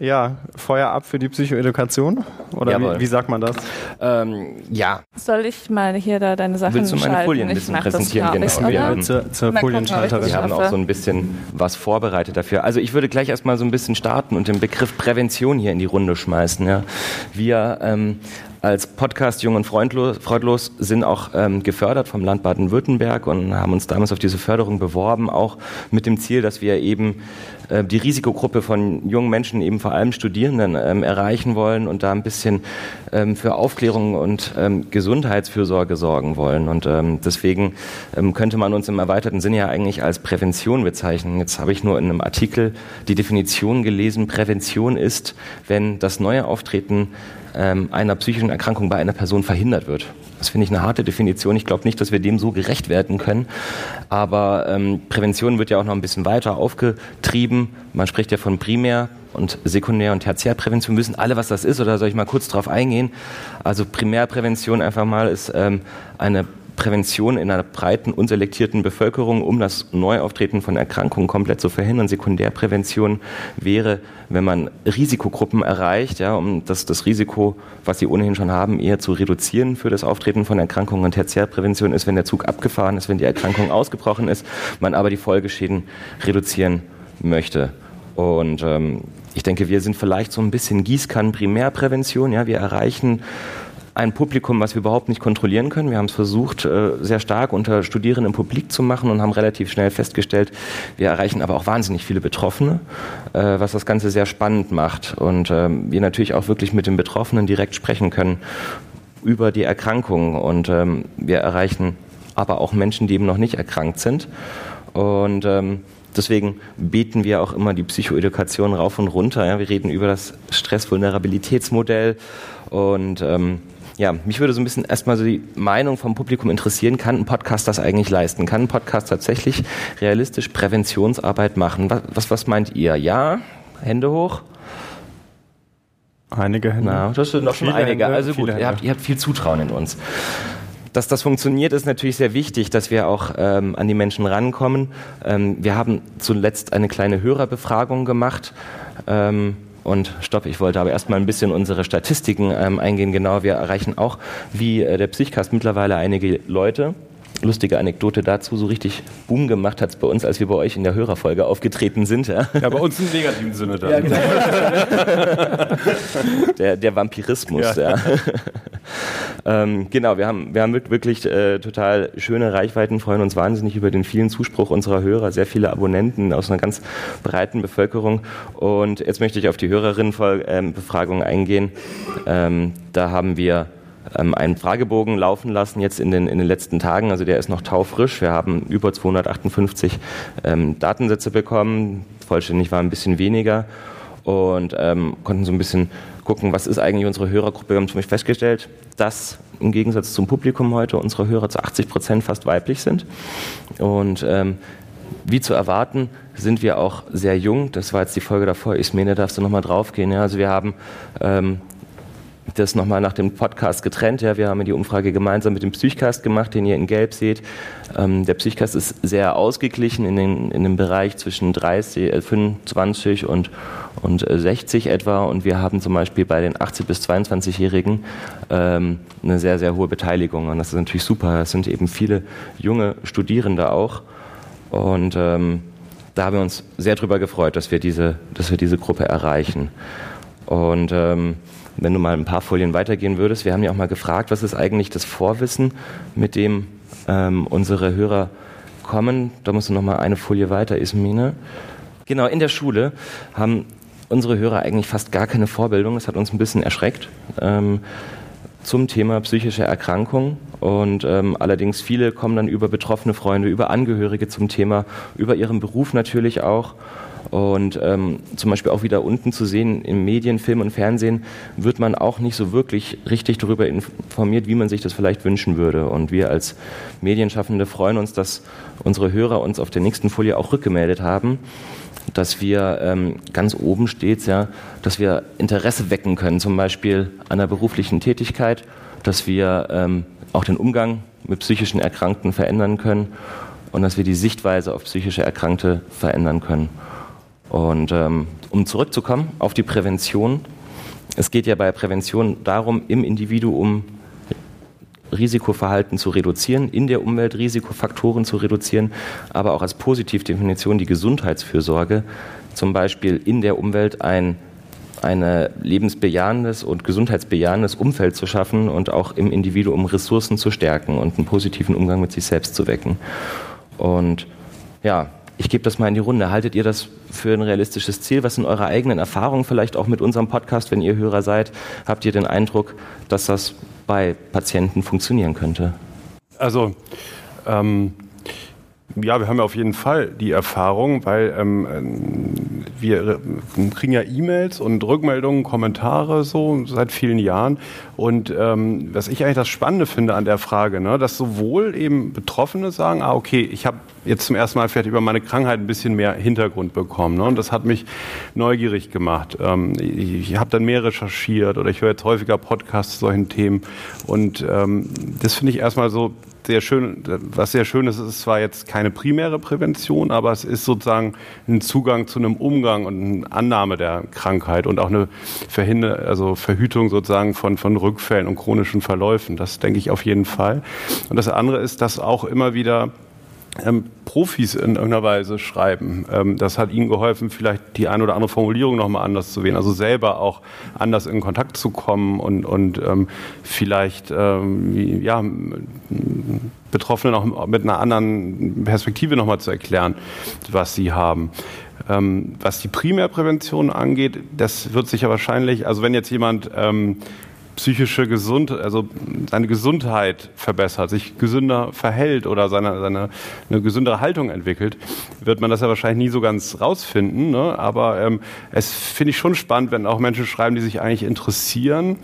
ja, Feuer ab für die Psychoedukation. Oder wie, wie, sagt man das? Ähm, ja. Soll ich mal hier da deine Sachen Willst du meine? Folien ein bisschen präsentieren? Genau. Wir zur, zur Folienschalterin. Wir haben auch so ein bisschen was vorbereitet dafür. Also ich würde gleich erstmal so ein bisschen starten und den Begriff Prävention hier in die Runde schmeißen. Ja. Wir ähm, als Podcast Jung und Freundlos, Freudlos sind auch ähm, gefördert vom Land Baden-Württemberg und haben uns damals auf diese Förderung beworben, auch mit dem Ziel, dass wir eben äh, die Risikogruppe von jungen Menschen, eben vor allem Studierenden, ähm, erreichen wollen und da ein bisschen ähm, für Aufklärung und ähm, Gesundheitsfürsorge sorgen wollen. Und ähm, deswegen ähm, könnte man uns im erweiterten Sinne ja eigentlich als Prävention bezeichnen. Jetzt habe ich nur in einem Artikel die Definition gelesen, Prävention ist, wenn das neue Auftreten ähm, einer psychischen Erkrankung bei einer Person verhindert wird. Das finde ich eine harte Definition. Ich glaube nicht, dass wir dem so gerecht werden können. Aber ähm, Prävention wird ja auch noch ein bisschen weiter aufgetrieben. Man spricht ja von Primär- und Sekundär- und Tertiärprävention. Wir wissen alle, was das ist, oder soll ich mal kurz darauf eingehen? Also Primärprävention einfach mal ist ähm, eine Prävention in einer breiten, unselektierten Bevölkerung, um das Neuauftreten von Erkrankungen komplett zu verhindern. Sekundärprävention wäre, wenn man Risikogruppen erreicht, ja, um das, das Risiko, was sie ohnehin schon haben, eher zu reduzieren für das Auftreten von Erkrankungen. Und Tertiärprävention ist, wenn der Zug abgefahren ist, wenn die Erkrankung ausgebrochen ist, man aber die Folgeschäden reduzieren möchte. Und ähm, ich denke, wir sind vielleicht so ein bisschen Gießkannen-Primärprävention. Ja, wir erreichen ein Publikum, was wir überhaupt nicht kontrollieren können. Wir haben es versucht, äh, sehr stark unter Studierenden publik zu machen und haben relativ schnell festgestellt, wir erreichen aber auch wahnsinnig viele Betroffene, äh, was das Ganze sehr spannend macht. Und ähm, wir natürlich auch wirklich mit den Betroffenen direkt sprechen können über die Erkrankung. Und ähm, wir erreichen aber auch Menschen, die eben noch nicht erkrankt sind. Und ähm, deswegen beten wir auch immer die Psychoedukation rauf und runter. Ja. Wir reden über das Stressvulnerabilitätsmodell und ähm, ja, mich würde so ein bisschen erstmal so die Meinung vom Publikum interessieren. Kann ein Podcast das eigentlich leisten? Kann ein Podcast tatsächlich realistisch Präventionsarbeit machen? Was, was, was meint ihr? Ja? Hände hoch? Einige Hände. Na, das sind noch schon einige. Hände, also gut, ihr habt, ihr habt viel Zutrauen in uns. Dass das funktioniert, ist natürlich sehr wichtig, dass wir auch ähm, an die Menschen rankommen. Ähm, wir haben zuletzt eine kleine Hörerbefragung gemacht. Ähm, und stopp, ich wollte aber erstmal ein bisschen unsere Statistiken ähm, eingehen. Genau, wir erreichen auch, wie äh, der Psychcast mittlerweile einige Leute lustige Anekdote dazu, so richtig Boom gemacht hat es bei uns, als wir bei euch in der Hörerfolge aufgetreten sind. Ja, ja bei uns im negativen Sinne dann. Ja, genau. der, der Vampirismus, ja. ja. ähm, genau, wir haben, wir haben wirklich äh, total schöne Reichweiten, freuen uns wahnsinnig über den vielen Zuspruch unserer Hörer, sehr viele Abonnenten aus einer ganz breiten Bevölkerung. Und jetzt möchte ich auf die Hörerinnenbefragung eingehen. Ähm, da haben wir ähm, einen Fragebogen laufen lassen jetzt in den, in den letzten Tagen. Also der ist noch taufrisch. Wir haben über 258 ähm, Datensätze bekommen. Vollständig war ein bisschen weniger und ähm, konnten so ein bisschen gucken, was ist eigentlich unsere Hörergruppe. Wir haben zum Beispiel festgestellt, dass im Gegensatz zum Publikum heute unsere Hörer zu 80 Prozent fast weiblich sind. Und ähm, wie zu erwarten, sind wir auch sehr jung. Das war jetzt die Folge davor. Ismene, darfst du nochmal draufgehen? Ja, also wir haben ähm, das nochmal nach dem Podcast getrennt. Ja, wir haben die Umfrage gemeinsam mit dem Psychcast gemacht, den ihr in Gelb seht. Ähm, der Psychcast ist sehr ausgeglichen in, den, in dem Bereich zwischen 30, äh, 25 und, und 60 äh, etwa. Und wir haben zum Beispiel bei den 18- bis 22-Jährigen ähm, eine sehr, sehr hohe Beteiligung. Und das ist natürlich super. Es sind eben viele junge Studierende auch. Und ähm, da haben wir uns sehr darüber gefreut, dass wir diese, dass wir diese Gruppe erreichen. Und ähm, wenn du mal ein paar Folien weitergehen würdest, wir haben ja auch mal gefragt, was ist eigentlich das Vorwissen, mit dem ähm, unsere Hörer kommen. Da musst du noch mal eine Folie weiter, Ismine. Genau, in der Schule haben unsere Hörer eigentlich fast gar keine Vorbildung. Das hat uns ein bisschen erschreckt. Ähm, zum Thema psychische Erkrankung. Und ähm, allerdings viele kommen dann über betroffene Freunde, über Angehörige zum Thema, über ihren Beruf natürlich auch. Und ähm, zum Beispiel auch wieder unten zu sehen, im Medien, Film und Fernsehen wird man auch nicht so wirklich richtig darüber informiert, wie man sich das vielleicht wünschen würde. Und wir als Medienschaffende freuen uns, dass unsere Hörer uns auf der nächsten Folie auch rückgemeldet haben, dass wir ähm, ganz oben steht, ja, dass wir Interesse wecken können, zum Beispiel an der beruflichen Tätigkeit, dass wir ähm, auch den Umgang mit psychischen Erkrankten verändern können und dass wir die Sichtweise auf psychische Erkrankte verändern können. Und ähm, um zurückzukommen auf die Prävention, es geht ja bei Prävention darum, im Individuum Risikoverhalten zu reduzieren, in der Umwelt Risikofaktoren zu reduzieren, aber auch als Positivdefinition die Gesundheitsfürsorge, zum Beispiel in der Umwelt ein ein lebensbejahendes und gesundheitsbejahendes Umfeld zu schaffen und auch im Individuum Ressourcen zu stärken und einen positiven Umgang mit sich selbst zu wecken. Und ja, ich gebe das mal in die Runde. Haltet ihr das für ein realistisches Ziel? Was sind eure eigenen Erfahrungen vielleicht auch mit unserem Podcast, wenn ihr Hörer seid? Habt ihr den Eindruck, dass das bei Patienten funktionieren könnte? Also ähm, ja, wir haben ja auf jeden Fall die Erfahrung, weil ähm, wir kriegen ja E-Mails und Rückmeldungen, Kommentare so seit vielen Jahren. Und ähm, was ich eigentlich das Spannende finde an der Frage, ne, dass sowohl eben Betroffene sagen, ah okay, ich habe jetzt zum ersten Mal vielleicht über meine Krankheit ein bisschen mehr Hintergrund bekommen. Ne, und das hat mich neugierig gemacht. Ähm, ich ich habe dann mehr recherchiert oder ich höre jetzt häufiger Podcasts zu solchen Themen. Und ähm, das finde ich erstmal so sehr schön, was sehr schön ist, ist zwar jetzt keine primäre Prävention, aber es ist sozusagen ein Zugang zu einem Umgang und eine Annahme der Krankheit und auch eine Verhinder also Verhütung sozusagen von, von Rückfällen und chronischen Verläufen. Das denke ich auf jeden Fall. Und das andere ist, dass auch immer wieder ähm, Profis in irgendeiner Weise schreiben. Ähm, das hat ihnen geholfen, vielleicht die eine oder andere Formulierung nochmal anders zu wählen, also selber auch anders in Kontakt zu kommen und, und ähm, vielleicht ähm, ja, Betroffenen auch mit einer anderen Perspektive nochmal zu erklären, was sie haben. Ähm, was die Primärprävention angeht, das wird sich ja wahrscheinlich, also wenn jetzt jemand ähm, psychische Gesundheit, also seine Gesundheit verbessert, sich gesünder verhält oder seine, seine eine gesündere Haltung entwickelt, wird man das ja wahrscheinlich nie so ganz rausfinden. Ne? Aber ähm, es finde ich schon spannend, wenn auch Menschen schreiben, die sich eigentlich interessieren,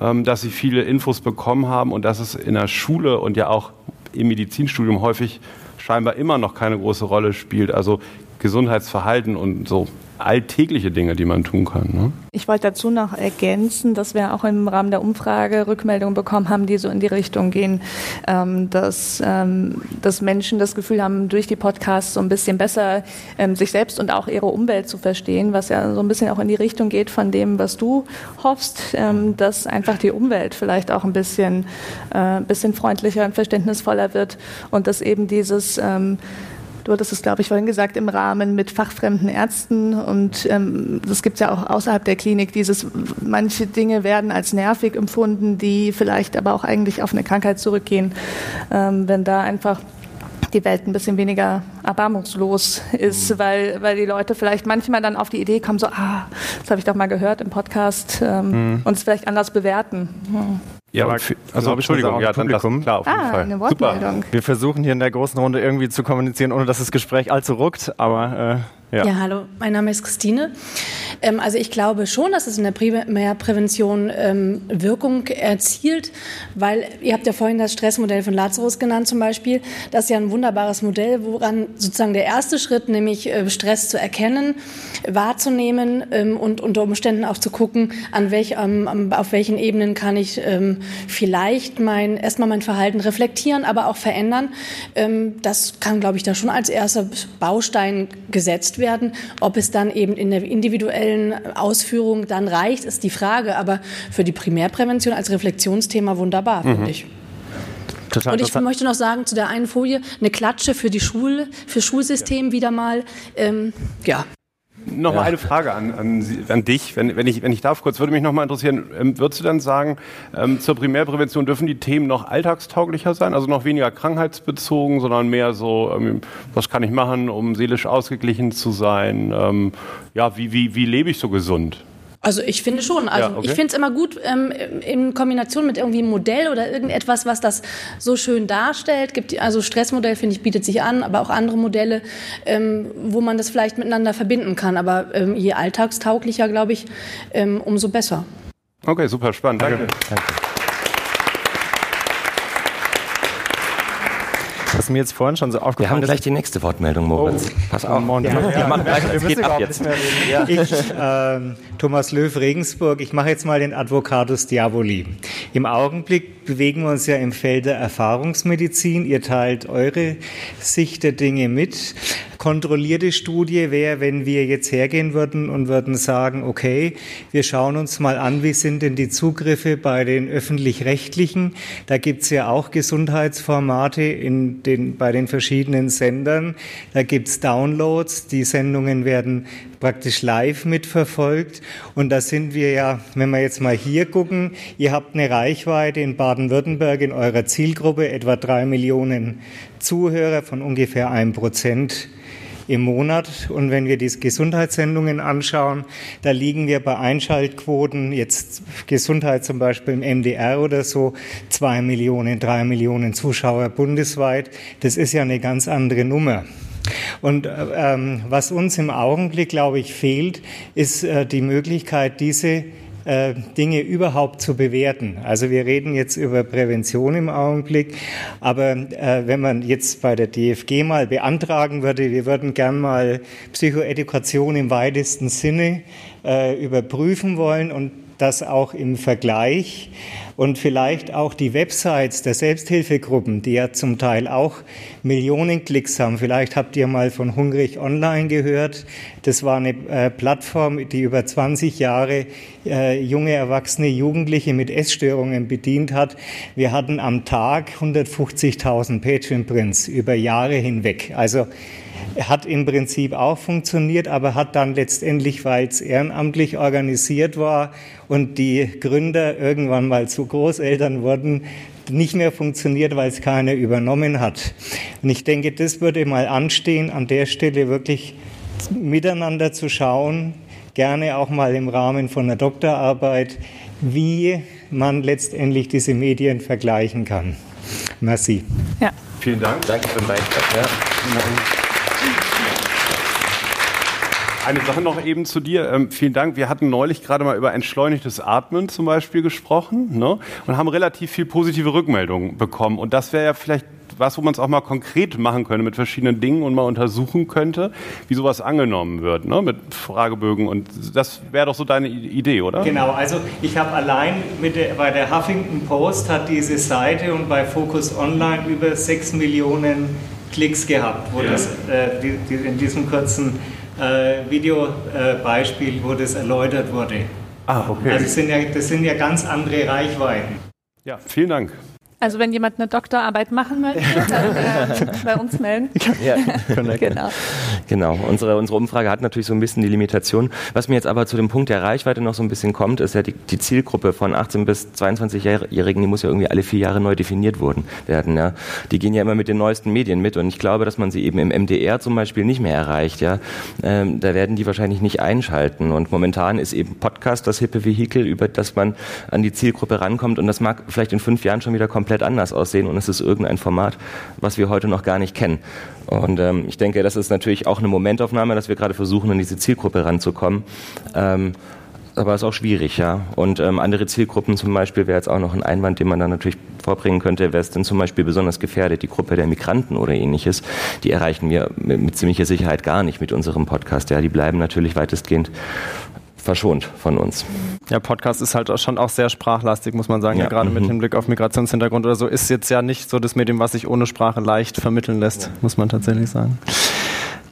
ähm, dass sie viele Infos bekommen haben und dass es in der Schule und ja auch im Medizinstudium häufig scheinbar immer noch keine große Rolle spielt. Also Gesundheitsverhalten und so alltägliche Dinge, die man tun kann. Ne? Ich wollte dazu noch ergänzen, dass wir auch im Rahmen der Umfrage Rückmeldungen bekommen haben, die so in die Richtung gehen, ähm, dass, ähm, dass Menschen das Gefühl haben, durch die Podcasts so ein bisschen besser ähm, sich selbst und auch ihre Umwelt zu verstehen, was ja so ein bisschen auch in die Richtung geht von dem, was du hoffst, ähm, dass einfach die Umwelt vielleicht auch ein bisschen, äh, bisschen freundlicher und verständnisvoller wird und dass eben dieses ähm, Du hattest es, glaube ich, vorhin gesagt, im Rahmen mit fachfremden Ärzten. Und ähm, das gibt es ja auch außerhalb der Klinik. Dieses, manche Dinge werden als nervig empfunden, die vielleicht aber auch eigentlich auf eine Krankheit zurückgehen. Ähm, wenn da einfach die Welt ein bisschen weniger erbarmungslos ist, mhm. weil, weil die Leute vielleicht manchmal dann auf die Idee kommen, so, ah, das habe ich doch mal gehört im Podcast ähm, mhm. und es vielleicht anders bewerten. Mhm. Ja, aber, also Entschuldigung, ja, dann das, klar, auf jeden ah, Fall. Eine Wortmeldung. Super. Wir versuchen hier in der großen Runde irgendwie zu kommunizieren, ohne dass das Gespräch allzu ruckt, aber äh ja. ja, hallo, mein Name ist Christine. Ähm, also ich glaube schon, dass es in der Primärprävention ähm, Wirkung erzielt, weil ihr habt ja vorhin das Stressmodell von Lazarus genannt zum Beispiel. Das ist ja ein wunderbares Modell, woran sozusagen der erste Schritt, nämlich äh, Stress zu erkennen, wahrzunehmen ähm, und unter Umständen auch zu gucken, an welch, auf welchen Ebenen kann ich ähm, vielleicht mein, erstmal mein Verhalten reflektieren, aber auch verändern. Ähm, das kann, glaube ich, da schon als erster Baustein gesetzt werden werden. Ob es dann eben in der individuellen Ausführung dann reicht, ist die Frage. Aber für die Primärprävention als Reflexionsthema wunderbar, mhm. finde ich. Total und ich möchte noch sagen zu der einen Folie, eine Klatsche für die Schule, für Schulsystem ja. wieder mal. Ähm, ja. Nochmal ja. eine Frage an, an, an dich, wenn, wenn, ich, wenn ich darf kurz, würde mich nochmal interessieren, ähm, würdest du dann sagen, ähm, zur Primärprävention dürfen die Themen noch alltagstauglicher sein, also noch weniger krankheitsbezogen, sondern mehr so, ähm, was kann ich machen, um seelisch ausgeglichen zu sein, ähm, ja, wie, wie, wie lebe ich so gesund? Also ich finde schon. Also ja, okay. ich finde es immer gut ähm, in Kombination mit irgendwie einem Modell oder irgendetwas, was das so schön darstellt. Gibt also Stressmodell finde ich bietet sich an, aber auch andere Modelle, ähm, wo man das vielleicht miteinander verbinden kann. Aber ähm, je alltagstauglicher, glaube ich, ähm, umso besser. Okay, super spannend. Danke. Danke. Was mir jetzt vorhin schon so aufgefallen ist. Wir haben gleich die nächste Wortmeldung, Moritz. Oh. Pass auf. Ja, ja, ja, machen gleich, es geht ab jetzt. Ich, äh, Thomas Löw, Regensburg, ich mache jetzt mal den Advocatus Diaboli. Im Augenblick bewegen wir uns ja im Feld der Erfahrungsmedizin. Ihr teilt eure Sicht der Dinge mit. Kontrollierte Studie wäre, wenn wir jetzt hergehen würden und würden sagen, okay, wir schauen uns mal an, wie sind denn die Zugriffe bei den öffentlich-rechtlichen. Da gibt's ja auch Gesundheitsformate in den, bei den verschiedenen Sendern. Da gibt's Downloads. Die Sendungen werden praktisch live mitverfolgt. Und da sind wir ja, wenn wir jetzt mal hier gucken, ihr habt eine Reichweite in Baden-Württemberg in eurer Zielgruppe etwa drei Millionen Zuhörer von ungefähr einem Prozent im Monat. Und wenn wir die Gesundheitssendungen anschauen, da liegen wir bei Einschaltquoten, jetzt Gesundheit zum Beispiel im MDR oder so, zwei Millionen, drei Millionen Zuschauer bundesweit. Das ist ja eine ganz andere Nummer. Und ähm, was uns im Augenblick, glaube ich, fehlt, ist äh, die Möglichkeit, diese äh, Dinge überhaupt zu bewerten. Also wir reden jetzt über Prävention im Augenblick, aber äh, wenn man jetzt bei der DFG mal beantragen würde, wir würden gern mal Psychoedukation im weitesten Sinne äh, überprüfen wollen und das auch im Vergleich Und vielleicht auch die Websites der Selbsthilfegruppen, die ja zum Teil auch Millionen Klicks haben. Vielleicht habt ihr mal von Hungrig Online gehört. Das war eine äh, Plattform, die über 20 Jahre äh, junge, erwachsene Jugendliche mit Essstörungen bedient hat. Wir hatten am Tag 150.000 Page-Imprints über Jahre hinweg. Also hat im Prinzip auch funktioniert, aber hat dann letztendlich, weil es ehrenamtlich organisiert war und die Gründer irgendwann mal zu Großeltern wurden, nicht mehr funktioniert, weil es keiner übernommen hat. Und ich denke, das würde mal anstehen, an der Stelle wirklich miteinander zu schauen, gerne auch mal im Rahmen von einer Doktorarbeit, wie man letztendlich diese Medien vergleichen kann. Merci. Ja. Vielen Dank. Danke für den Beitrag. Ja. Eine Sache noch eben zu dir. Ähm, vielen Dank. Wir hatten neulich gerade mal über entschleunigtes Atmen zum Beispiel gesprochen ne? und haben relativ viel positive Rückmeldungen bekommen. Und das wäre ja vielleicht was, wo man es auch mal konkret machen könnte mit verschiedenen Dingen und mal untersuchen könnte, wie sowas angenommen wird, ne? mit Fragebögen. Und das wäre doch so deine Idee, oder? Genau, also ich habe allein mit der, bei der Huffington Post hat diese Seite und bei Focus Online über 6 Millionen Klicks gehabt, wo Ja. das äh, die, die, in diesem kurzen äh, Videobeispiel, wo das erläutert wurde. Ah, okay. Also sind, ja, das sind ja ganz andere Reichweiten. Ja, vielen Dank. Also wenn jemand eine Doktorarbeit machen möchte, dann äh, bei uns melden. Ja. genau. Genau, unsere, unsere Umfrage hat natürlich so ein bisschen die Limitation. Was mir jetzt aber zu dem Punkt der Reichweite noch so ein bisschen kommt, ist ja die, die Zielgruppe von 18 bis 22-Jährigen, die muss ja irgendwie alle vier Jahre neu definiert wurden, werden. Ja. Die gehen ja immer mit den neuesten Medien mit und ich glaube, dass man sie eben im MDR zum Beispiel nicht mehr erreicht. Ja. Ähm, da werden die wahrscheinlich nicht einschalten und momentan ist eben Podcast das hippe Vehikel, über das man an die Zielgruppe rankommt und das mag vielleicht in fünf Jahren schon wieder komplett anders aussehen und es ist irgendein Format, was wir heute noch gar nicht kennen. Und ähm, ich denke, das ist natürlich auch eine Momentaufnahme, dass wir gerade versuchen, an diese Zielgruppe ranzukommen. Ähm, aber ist auch schwierig, ja. Und ähm, andere Zielgruppen zum Beispiel wäre jetzt auch noch ein Einwand, den man dann natürlich vorbringen könnte, wer ist denn zum Beispiel besonders gefährdet, die Gruppe der Migranten oder ähnliches, die erreichen wir mit, mit ziemlicher Sicherheit gar nicht mit unserem Podcast. Ja, die bleiben natürlich weitestgehend verschont von uns. Ja, Podcast ist halt auch schon auch sehr sprachlastig, muss man sagen. Ja, Ja, gerade mit mhm. Hinblick auf Migrationshintergrund oder so ist jetzt ja nicht so das Medium, was sich ohne Sprache leicht vermitteln lässt, muss man tatsächlich sagen.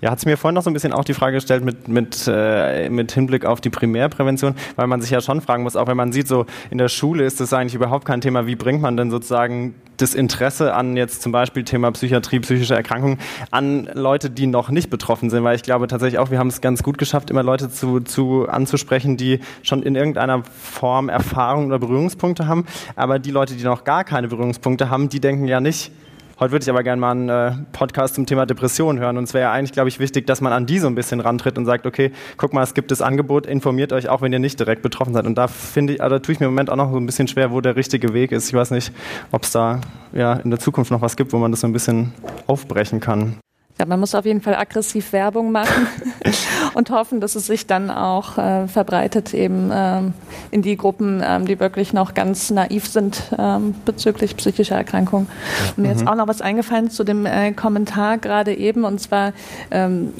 Ja, hat es mir vorhin noch so ein bisschen auch die Frage gestellt mit, mit, äh, mit Hinblick auf die Primärprävention, weil man sich ja schon fragen muss, auch wenn man sieht, so in der Schule ist das eigentlich überhaupt kein Thema, wie bringt man denn sozusagen das Interesse an jetzt zum Beispiel Thema Psychiatrie, psychische Erkrankungen an Leute, die noch nicht betroffen sind, weil ich glaube tatsächlich auch, wir haben es ganz gut geschafft, immer Leute zu, zu anzusprechen, die schon in irgendeiner Form Erfahrung oder Berührungspunkte haben, aber die Leute, die noch gar keine Berührungspunkte haben, die denken ja nicht, Heute würde ich aber gerne mal einen äh, Podcast zum Thema Depression hören. Und es wäre ja eigentlich, glaube ich, wichtig, dass man an die so ein bisschen rantritt und sagt, okay, guck mal, es gibt das Angebot, informiert euch auch, wenn ihr nicht direkt betroffen seid. Und da finde ich, also da tue ich mir im Moment auch noch so ein bisschen schwer, wo der richtige Weg ist. Ich weiß nicht, ob es da ja in der Zukunft noch was gibt, wo man das so ein bisschen aufbrechen kann. Ja, man muss auf jeden Fall aggressiv Werbung machen und hoffen, dass es sich dann auch äh, verbreitet eben ähm, in die Gruppen, ähm, die wirklich noch ganz naiv sind ähm, bezüglich psychischer Erkrankungen. Und mir ist Mhm. auch noch was eingefallen zu dem äh, Kommentar gerade eben und zwar ähm,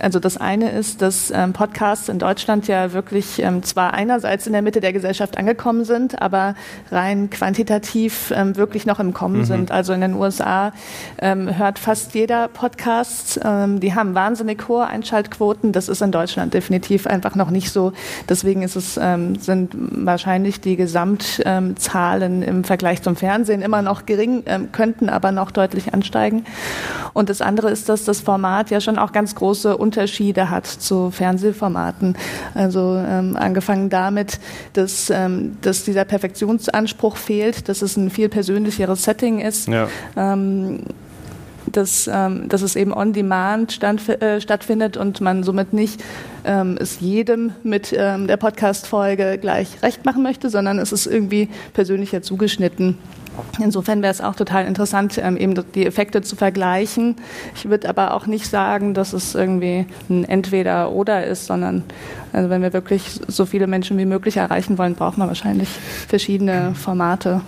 also das eine ist, dass ähm, Podcasts in Deutschland ja wirklich ähm, zwar einerseits in der Mitte der Gesellschaft angekommen sind, aber rein quantitativ ähm, wirklich noch im Kommen Mhm. sind. Also in den USA ähm, hört fast jeder Podcast. Ähm, die haben wahnsinnig hohe Einschaltquoten. Das ist in Deutschland definitiv einfach noch nicht so. Deswegen ist es, ähm, sind wahrscheinlich die Gesamtzahlen im Vergleich zum Fernsehen immer noch gering, könnten aber noch deutlich ansteigen. Und das andere ist, dass das Format ja schon auch ganz große Unterschiede hat zu Fernsehformaten. Also ähm, angefangen damit, dass, ähm, dass dieser Perfektionsanspruch fehlt, dass es ein viel persönlicheres Setting ist. Ja. Ähm, dass, ähm, dass es eben on demand stand, äh, stattfindet und man somit nicht ähm, es jedem mit ähm, der Podcast-Folge gleich recht machen möchte, sondern es ist irgendwie persönlicher zugeschnitten. Insofern wäre es auch total interessant, ähm, eben die Effekte zu vergleichen. Ich würde aber auch nicht sagen, dass es irgendwie ein Entweder-Oder ist, sondern also wenn wir wirklich so viele Menschen wie möglich erreichen wollen, braucht man wahrscheinlich verschiedene Formate.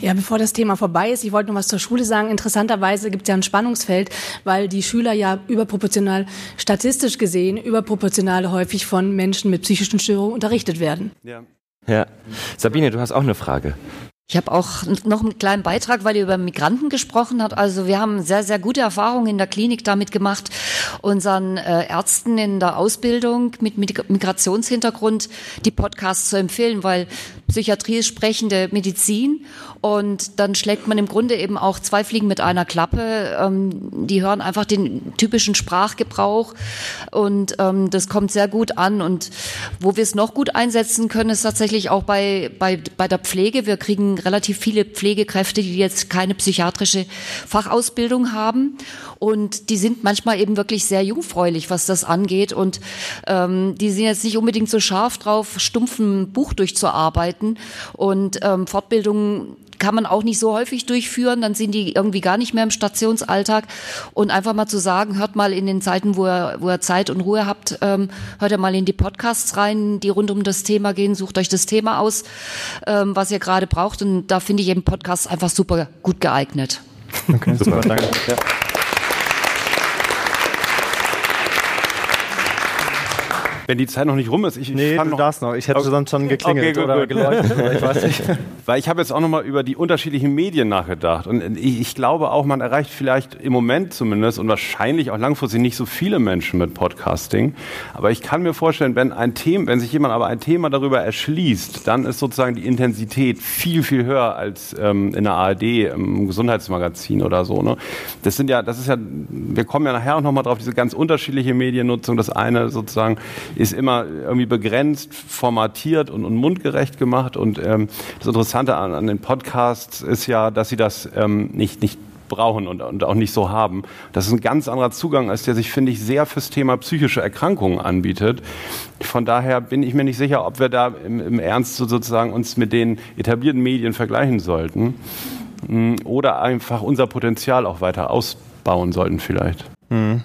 Ja, bevor das Thema vorbei ist, ich wollte noch was zur Schule sagen. Interessanterweise gibt es ja ein Spannungsfeld, weil die Schüler ja überproportional, statistisch gesehen, überproportional häufig von Menschen mit psychischen Störungen unterrichtet werden. Ja. Ja. Sabine, du hast auch eine Frage. Ich habe auch noch einen kleinen Beitrag, weil ihr über Migranten gesprochen habt. Also wir haben sehr, sehr gute Erfahrungen in der Klinik damit gemacht, unseren äh, Ärzten in der Ausbildung mit Migrationshintergrund die Podcasts zu empfehlen, weil Psychiatrie sprechende Medizin und dann schlägt man im Grunde eben auch zwei Fliegen mit einer Klappe. Ähm, die hören einfach den typischen Sprachgebrauch und ähm, das kommt sehr gut an. Und wo wir es noch gut einsetzen können, ist tatsächlich auch bei, bei, bei der Pflege. Wir kriegen relativ viele Pflegekräfte, die jetzt keine psychiatrische Fachausbildung haben. Und die sind manchmal eben wirklich sehr jungfräulich, was das angeht. Und ähm, die sind jetzt nicht unbedingt so scharf drauf, stumpfen Buch durchzuarbeiten. Und ähm, Fortbildungen kann man auch nicht so häufig durchführen, dann sind die irgendwie gar nicht mehr im Stationsalltag. Und einfach mal zu sagen, hört mal in den Zeiten, wo ihr, wo ihr Zeit und Ruhe habt, ähm, hört ihr mal in die Podcasts rein, die rund um das Thema gehen, sucht euch das Thema aus, ähm, was ihr gerade braucht. Und da finde ich eben Podcasts einfach super gut geeignet. Okay, super, danke. Ja. Wenn die Zeit noch nicht rum ist, ich, nee, du noch, darfst noch. Ich hätte okay. sonst schon geklingelt okay, oder gut. geleuchtet oder ich weiß nicht. Weil ich habe jetzt auch noch mal über die unterschiedlichen Medien nachgedacht und ich, ich, glaube auch, man erreicht vielleicht im Moment zumindest und wahrscheinlich auch langfristig nicht so viele Menschen mit Podcasting. Aber ich kann mir vorstellen, wenn ein Thema, wenn sich jemand aber ein Thema darüber erschließt, dann ist sozusagen die Intensität viel viel höher als ähm, in der ARD im Gesundheitsmagazin oder so. Ne? Das sind ja, das ist ja, wir kommen ja nachher auch noch mal drauf, diese ganz unterschiedliche Mediennutzung. Das eine sozusagen ist immer irgendwie begrenzt, formatiert und, und mundgerecht gemacht. Und ähm, das Interessante an, an, den Podcasts ist ja, dass sie das ähm, nicht, nicht brauchen und, und, auch nicht so haben. Das ist ein ganz anderer Zugang, als der sich, finde ich, sehr fürs Thema psychische Erkrankungen anbietet. Von daher bin ich mir nicht sicher, ob wir da im, im Ernst sozusagen uns mit den etablierten Medien vergleichen sollten mm, oder einfach unser Potenzial auch weiter ausbauen sollten vielleicht. Mhm.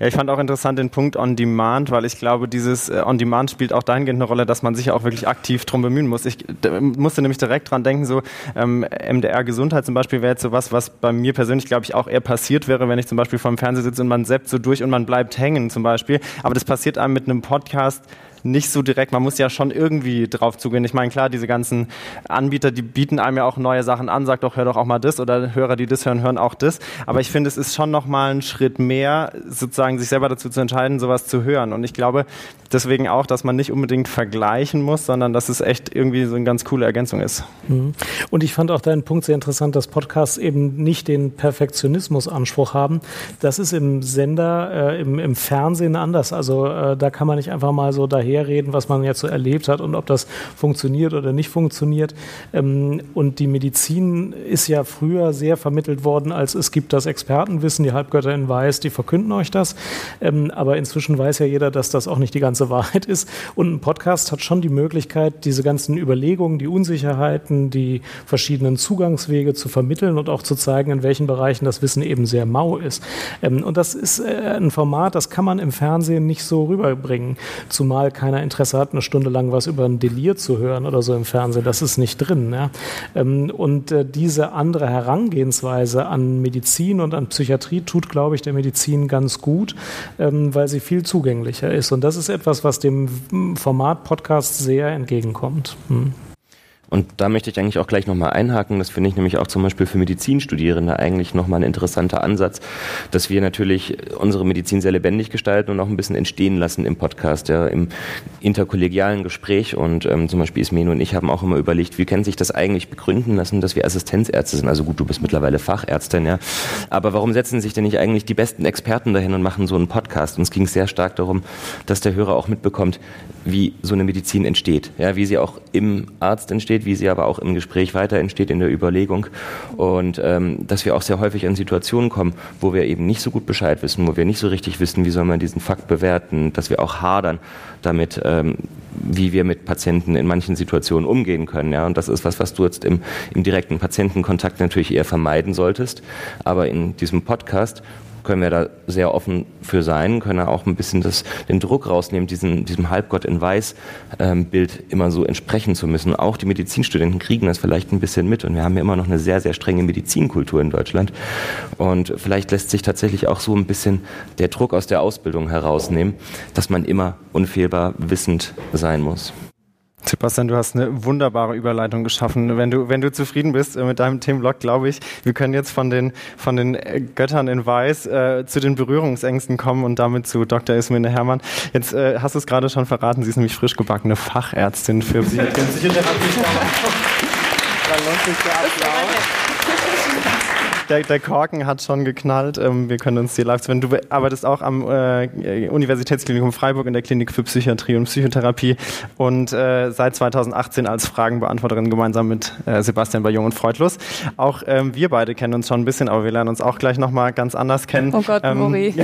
Ja, ich fand auch interessant den Punkt On Demand, weil ich glaube, dieses äh, On Demand spielt auch dahingehend eine Rolle, dass man sich auch wirklich aktiv drum bemühen muss. Ich musste nämlich direkt dran denken, so ähm, MDR Gesundheit zum Beispiel wäre jetzt so was, was bei mir persönlich, glaube ich, auch eher passiert wäre, wenn ich zum Beispiel vor dem Fernseher sitze und man seppt so durch und man bleibt hängen zum Beispiel. Aber das passiert einem mit einem Podcast nicht so direkt. Man muss ja schon irgendwie drauf zugehen. Ich meine, klar, diese ganzen Anbieter, die bieten einem ja auch neue Sachen an, sagt doch, hör doch auch mal das oder Hörer, die das hören, hören auch das. Aber ich finde, es ist schon nochmal ein Schritt mehr, sozusagen sich selber dazu zu entscheiden, sowas zu hören. Und ich glaube deswegen auch, dass man nicht unbedingt vergleichen muss, sondern dass es echt irgendwie so eine ganz coole Ergänzung ist. Mhm. Und ich fand auch deinen Punkt sehr interessant, dass Podcasts eben nicht den Perfektionismusanspruch haben. Das ist im Sender, äh, im, im Fernsehen anders. Also äh, da kann man nicht einfach mal so daher daherreden, was man jetzt so erlebt hat und ob das funktioniert oder nicht funktioniert. Ähm, und die Medizin ist ja früher sehr vermittelt worden, als es gibt das Expertenwissen, die Halbgötter in Weiß, die verkünden euch das. Ähm, aber inzwischen weiß ja jeder, dass das auch nicht die ganze Wahrheit ist. Und ein Podcast hat schon die Möglichkeit, diese ganzen Überlegungen, die Unsicherheiten, die verschiedenen Zugangswege zu vermitteln und auch zu zeigen, in welchen Bereichen das Wissen eben sehr mau ist. Ähm, und das ist äh, ein Format, das kann man im Fernsehen nicht so rüberbringen, zumal keiner Interesse hat, eine Stunde lang was über ein Delir zu hören oder so im Fernsehen. Das ist nicht drin. Ja? Ähm, und äh, diese andere Herangehensweise an Medizin und an Psychiatrie tut, glaube ich, der Medizin ganz gut, ähm, weil sie viel zugänglicher ist. Und das ist etwas, was dem Format Podcast sehr entgegenkommt. Hm. Und da möchte ich eigentlich auch gleich nochmal einhaken. Das finde ich nämlich auch zum Beispiel für Medizinstudierende eigentlich nochmal ein interessanter Ansatz, dass wir natürlich unsere Medizin sehr lebendig gestalten und auch ein bisschen entstehen lassen im Podcast, ja, im interkollegialen Gespräch. Und ähm, zum Beispiel Ismene und ich haben auch immer überlegt, wie kann sich das eigentlich begründen lassen, dass wir Assistenzärzte sind. Also gut, du bist mittlerweile Fachärztin, ja. Aber warum setzen sich denn nicht eigentlich die besten Experten dahin und machen so einen Podcast? Und es ging sehr stark darum, dass der Hörer auch mitbekommt, wie so eine Medizin entsteht, ja, wie sie auch im Arzt entsteht, wie sie aber auch im Gespräch weiter entsteht, in der Überlegung und ähm, dass wir auch sehr häufig in Situationen kommen, wo wir eben nicht so gut Bescheid wissen, wo wir nicht so richtig wissen, wie soll man diesen Fakt bewerten, dass wir auch hadern damit, ähm, wie wir mit Patienten in manchen Situationen umgehen können. Ja, und das ist was, was du jetzt im, im direkten Patientenkontakt natürlich eher vermeiden solltest, aber in diesem Podcast können wir da sehr offen für sein, können auch ein bisschen das, den Druck rausnehmen, diesen, diesem Halbgott in Weiß ähm, Bild immer so entsprechen zu müssen. Auch die Medizinstudenten kriegen das vielleicht ein bisschen mit und wir haben ja immer noch eine sehr, sehr strenge Medizinkultur in Deutschland und vielleicht lässt sich tatsächlich auch so ein bisschen der Druck aus der Ausbildung herausnehmen, dass man immer unfehlbar wissend sein muss. Sebastian, du hast eine wunderbare Überleitung geschaffen. Wenn du, wenn du zufrieden bist äh, mit deinem Themenblock, glaube ich, wir können jetzt von den, von den äh, Göttern in Weiß äh, zu den Berührungsängsten kommen und damit zu Dr. Ismene Herrmann. Jetzt äh, hast du es gerade schon verraten, sie ist nämlich frisch gebackene Fachärztin für Psychotherapie. Da lohnt sich der Applaus der, der, Korken hat schon geknallt. Ähm, wir können uns hier live Du arbeitest auch am äh, Universitätsklinikum Freiburg in der Klinik für Psychiatrie und Psychotherapie und äh, seit 2018 als Fragenbeantworterin gemeinsam mit äh, Sebastian bei Jung und Freudlos. Auch ähm, wir beide kennen uns schon ein bisschen, aber wir lernen uns auch gleich nochmal ganz anders kennen. Oh Gott, ähm, Mori.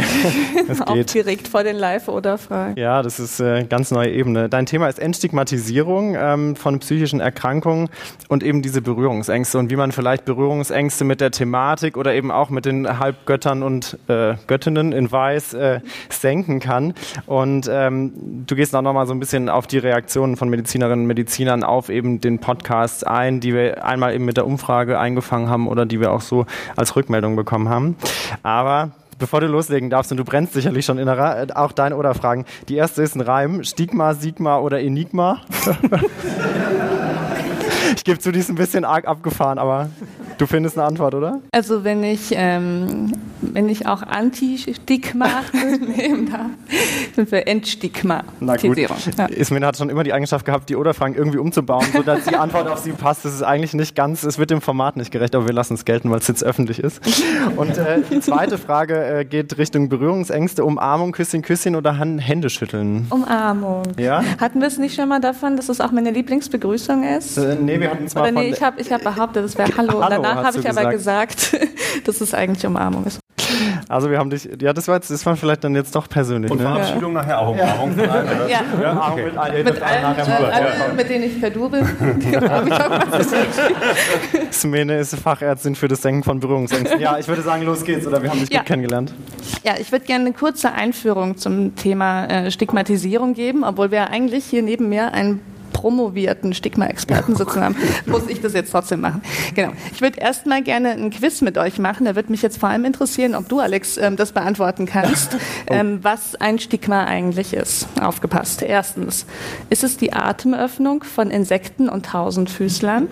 Aufgeregt vor den Live- oder Fragen. Ja, das ist eine äh, ganz neue Ebene. Dein Thema ist Entstigmatisierung ähm, von psychischen Erkrankungen und eben diese Berührungsängste und wie man vielleicht Berührungsängste mit der Thematik Thematik oder eben auch mit den Halbgöttern und äh, Göttinnen in Weiß äh, senken kann. Und ähm, du gehst auch nochmal so ein bisschen auf die Reaktionen von Medizinerinnen und Medizinern auf eben den Podcast ein, die wir einmal eben mit der Umfrage eingefangen haben oder die wir auch so als Rückmeldung bekommen haben. Aber bevor du loslegen darfst, und du brennst sicherlich schon innerer, äh, auch deine oder Fragen. Die erste ist ein Reim. Stigma, Sigma oder Enigma? ich gebe zu, die ist ein bisschen arg abgefahren, aber Du findest eine Antwort, oder? Also wenn ich, ähm, wenn ich auch Anti-Stigma nehmen darf, sind wir Entstigma. Na gut. Ja. Ismin hat schon immer die Eigenschaft gehabt, die Oder-Fragen irgendwie umzubauen, sodass die Antwort auf sie passt. Das ist eigentlich nicht ganz, es wird dem Format nicht gerecht, aber wir lassen es gelten, weil es jetzt öffentlich ist. Und äh, die zweite Frage äh, geht Richtung Berührungsängste, Umarmung, Küsschen, Küsschen oder Händeschütteln? Umarmung. Ja? Hatten wir es nicht schon mal davon, dass es auch meine Lieblingsbegrüßung ist? Äh, nee, wir hatten es mal Oder nee, ich habe ich hab behauptet, es wäre Hallo. Hallo danach habe ich aber gesagt, dass es eigentlich Umarmung ist. Also wir haben dich, ja, das war, jetzt, das war vielleicht dann jetzt doch persönlich. Und ne? Verabschiedung ja. nachher auch Umarmung. Ja. Ja. ja. Okay. Mit, allen, mit, allen, mit denen ich per Du bin. Smene ist Fachärztin für das Senken von Berührungsängsten. Ja, ich würde sagen, los geht's, oder wir haben dich gut kennengelernt. Ja, ich würde gerne eine kurze Einführung zum Thema äh, Stigmatisierung geben, obwohl wir eigentlich hier neben mir ein promovierten Stigma-Experten sitzen haben, muss ich das jetzt trotzdem machen. Genau. Ich würde erstmal gerne einen Quiz mit euch machen. Da würde mich jetzt vor allem interessieren, ob du, Alex, ähm, das beantworten kannst, oh. ähm, was ein Stigma eigentlich ist. Aufgepasst. Erstens, ist es die Atemöffnung von Insekten und Tausendfüßlern?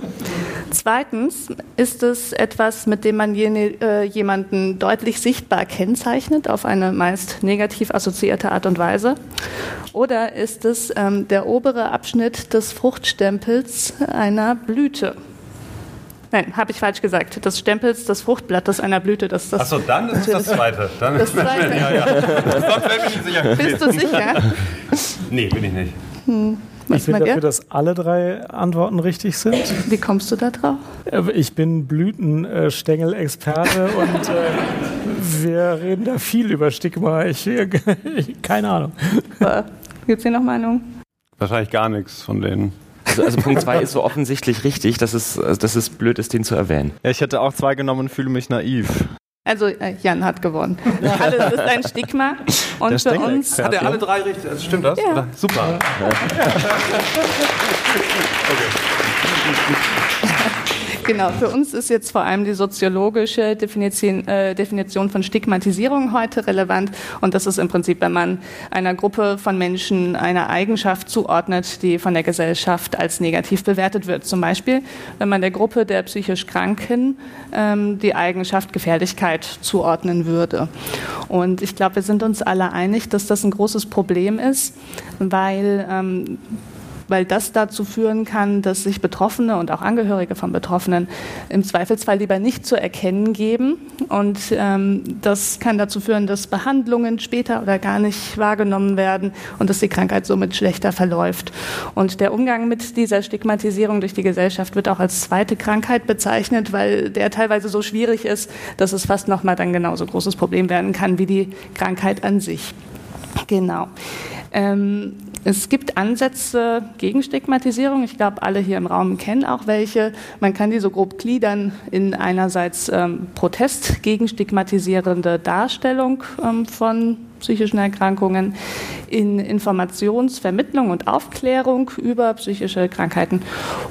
Zweitens, ist es etwas, mit dem man äh, jemanden deutlich sichtbar kennzeichnet, auf eine meist negativ assoziierte Art und Weise? Oder ist es ähm, der obere Abschnitt des Fruchtstempels einer Blüte. Nein, habe ich falsch gesagt. Des Stempels des Fruchtblattes einer Blüte. Das, das Achso, dann ist das zweite. Dann das zweite. ja, ja. Ich nicht sicher. Bist du sicher? nee, bin ich nicht. Hm. Was ich bin dafür, dass alle drei Antworten richtig sind. Wie kommst du da drauf? Äh, ich bin Blütenstängel-Experte und äh, wir reden da viel über Stigma. Ich, keine Ahnung. Gibt es hier noch Meinungen? Wahrscheinlich gar nichts von denen. Also, also Punkt 2 ist so offensichtlich richtig, dass es, dass es blöd ist, den zu erwähnen. Ja, ich hätte auch zwei genommen und fühle mich naiv. Also äh, Jan hat gewonnen. Alles ist ein Stigma. Und für uns. Hat er alle drei richtig? Also stimmt das? Ja. Super. Ja. okay. Genau, für uns ist jetzt vor allem die soziologische Definition, äh, Definition von Stigmatisierung heute relevant. Und das ist im Prinzip, wenn man einer Gruppe von Menschen eine Eigenschaft zuordnet, die von der Gesellschaft als negativ bewertet wird. Zum Beispiel, wenn man der Gruppe der psychisch Kranken ähm, die Eigenschaft Gefährlichkeit zuordnen würde. Und ich glaube, wir sind uns alle einig, dass das ein großes Problem ist, weil ähm, weil das dazu führen kann, dass sich Betroffene und auch Angehörige von Betroffenen im Zweifelsfall lieber nicht zu erkennen geben. Und ähm, das kann dazu führen, dass Behandlungen später oder gar nicht wahrgenommen werden und dass die Krankheit somit schlechter verläuft. Und der Umgang mit dieser Stigmatisierung durch die Gesellschaft wird auch als zweite Krankheit bezeichnet, weil der teilweise so schwierig ist, dass es fast nochmal dann genauso großes Problem werden kann wie die Krankheit an sich. Genau. Ähm, es gibt Ansätze gegen Stigmatisierung. Ich glaube, alle hier im Raum kennen auch welche. Man kann die so grob gliedern in einerseits ähm, Protest gegen stigmatisierende Darstellung ähm, von psychischen Erkrankungen, in Informationsvermittlung und Aufklärung über psychische Krankheiten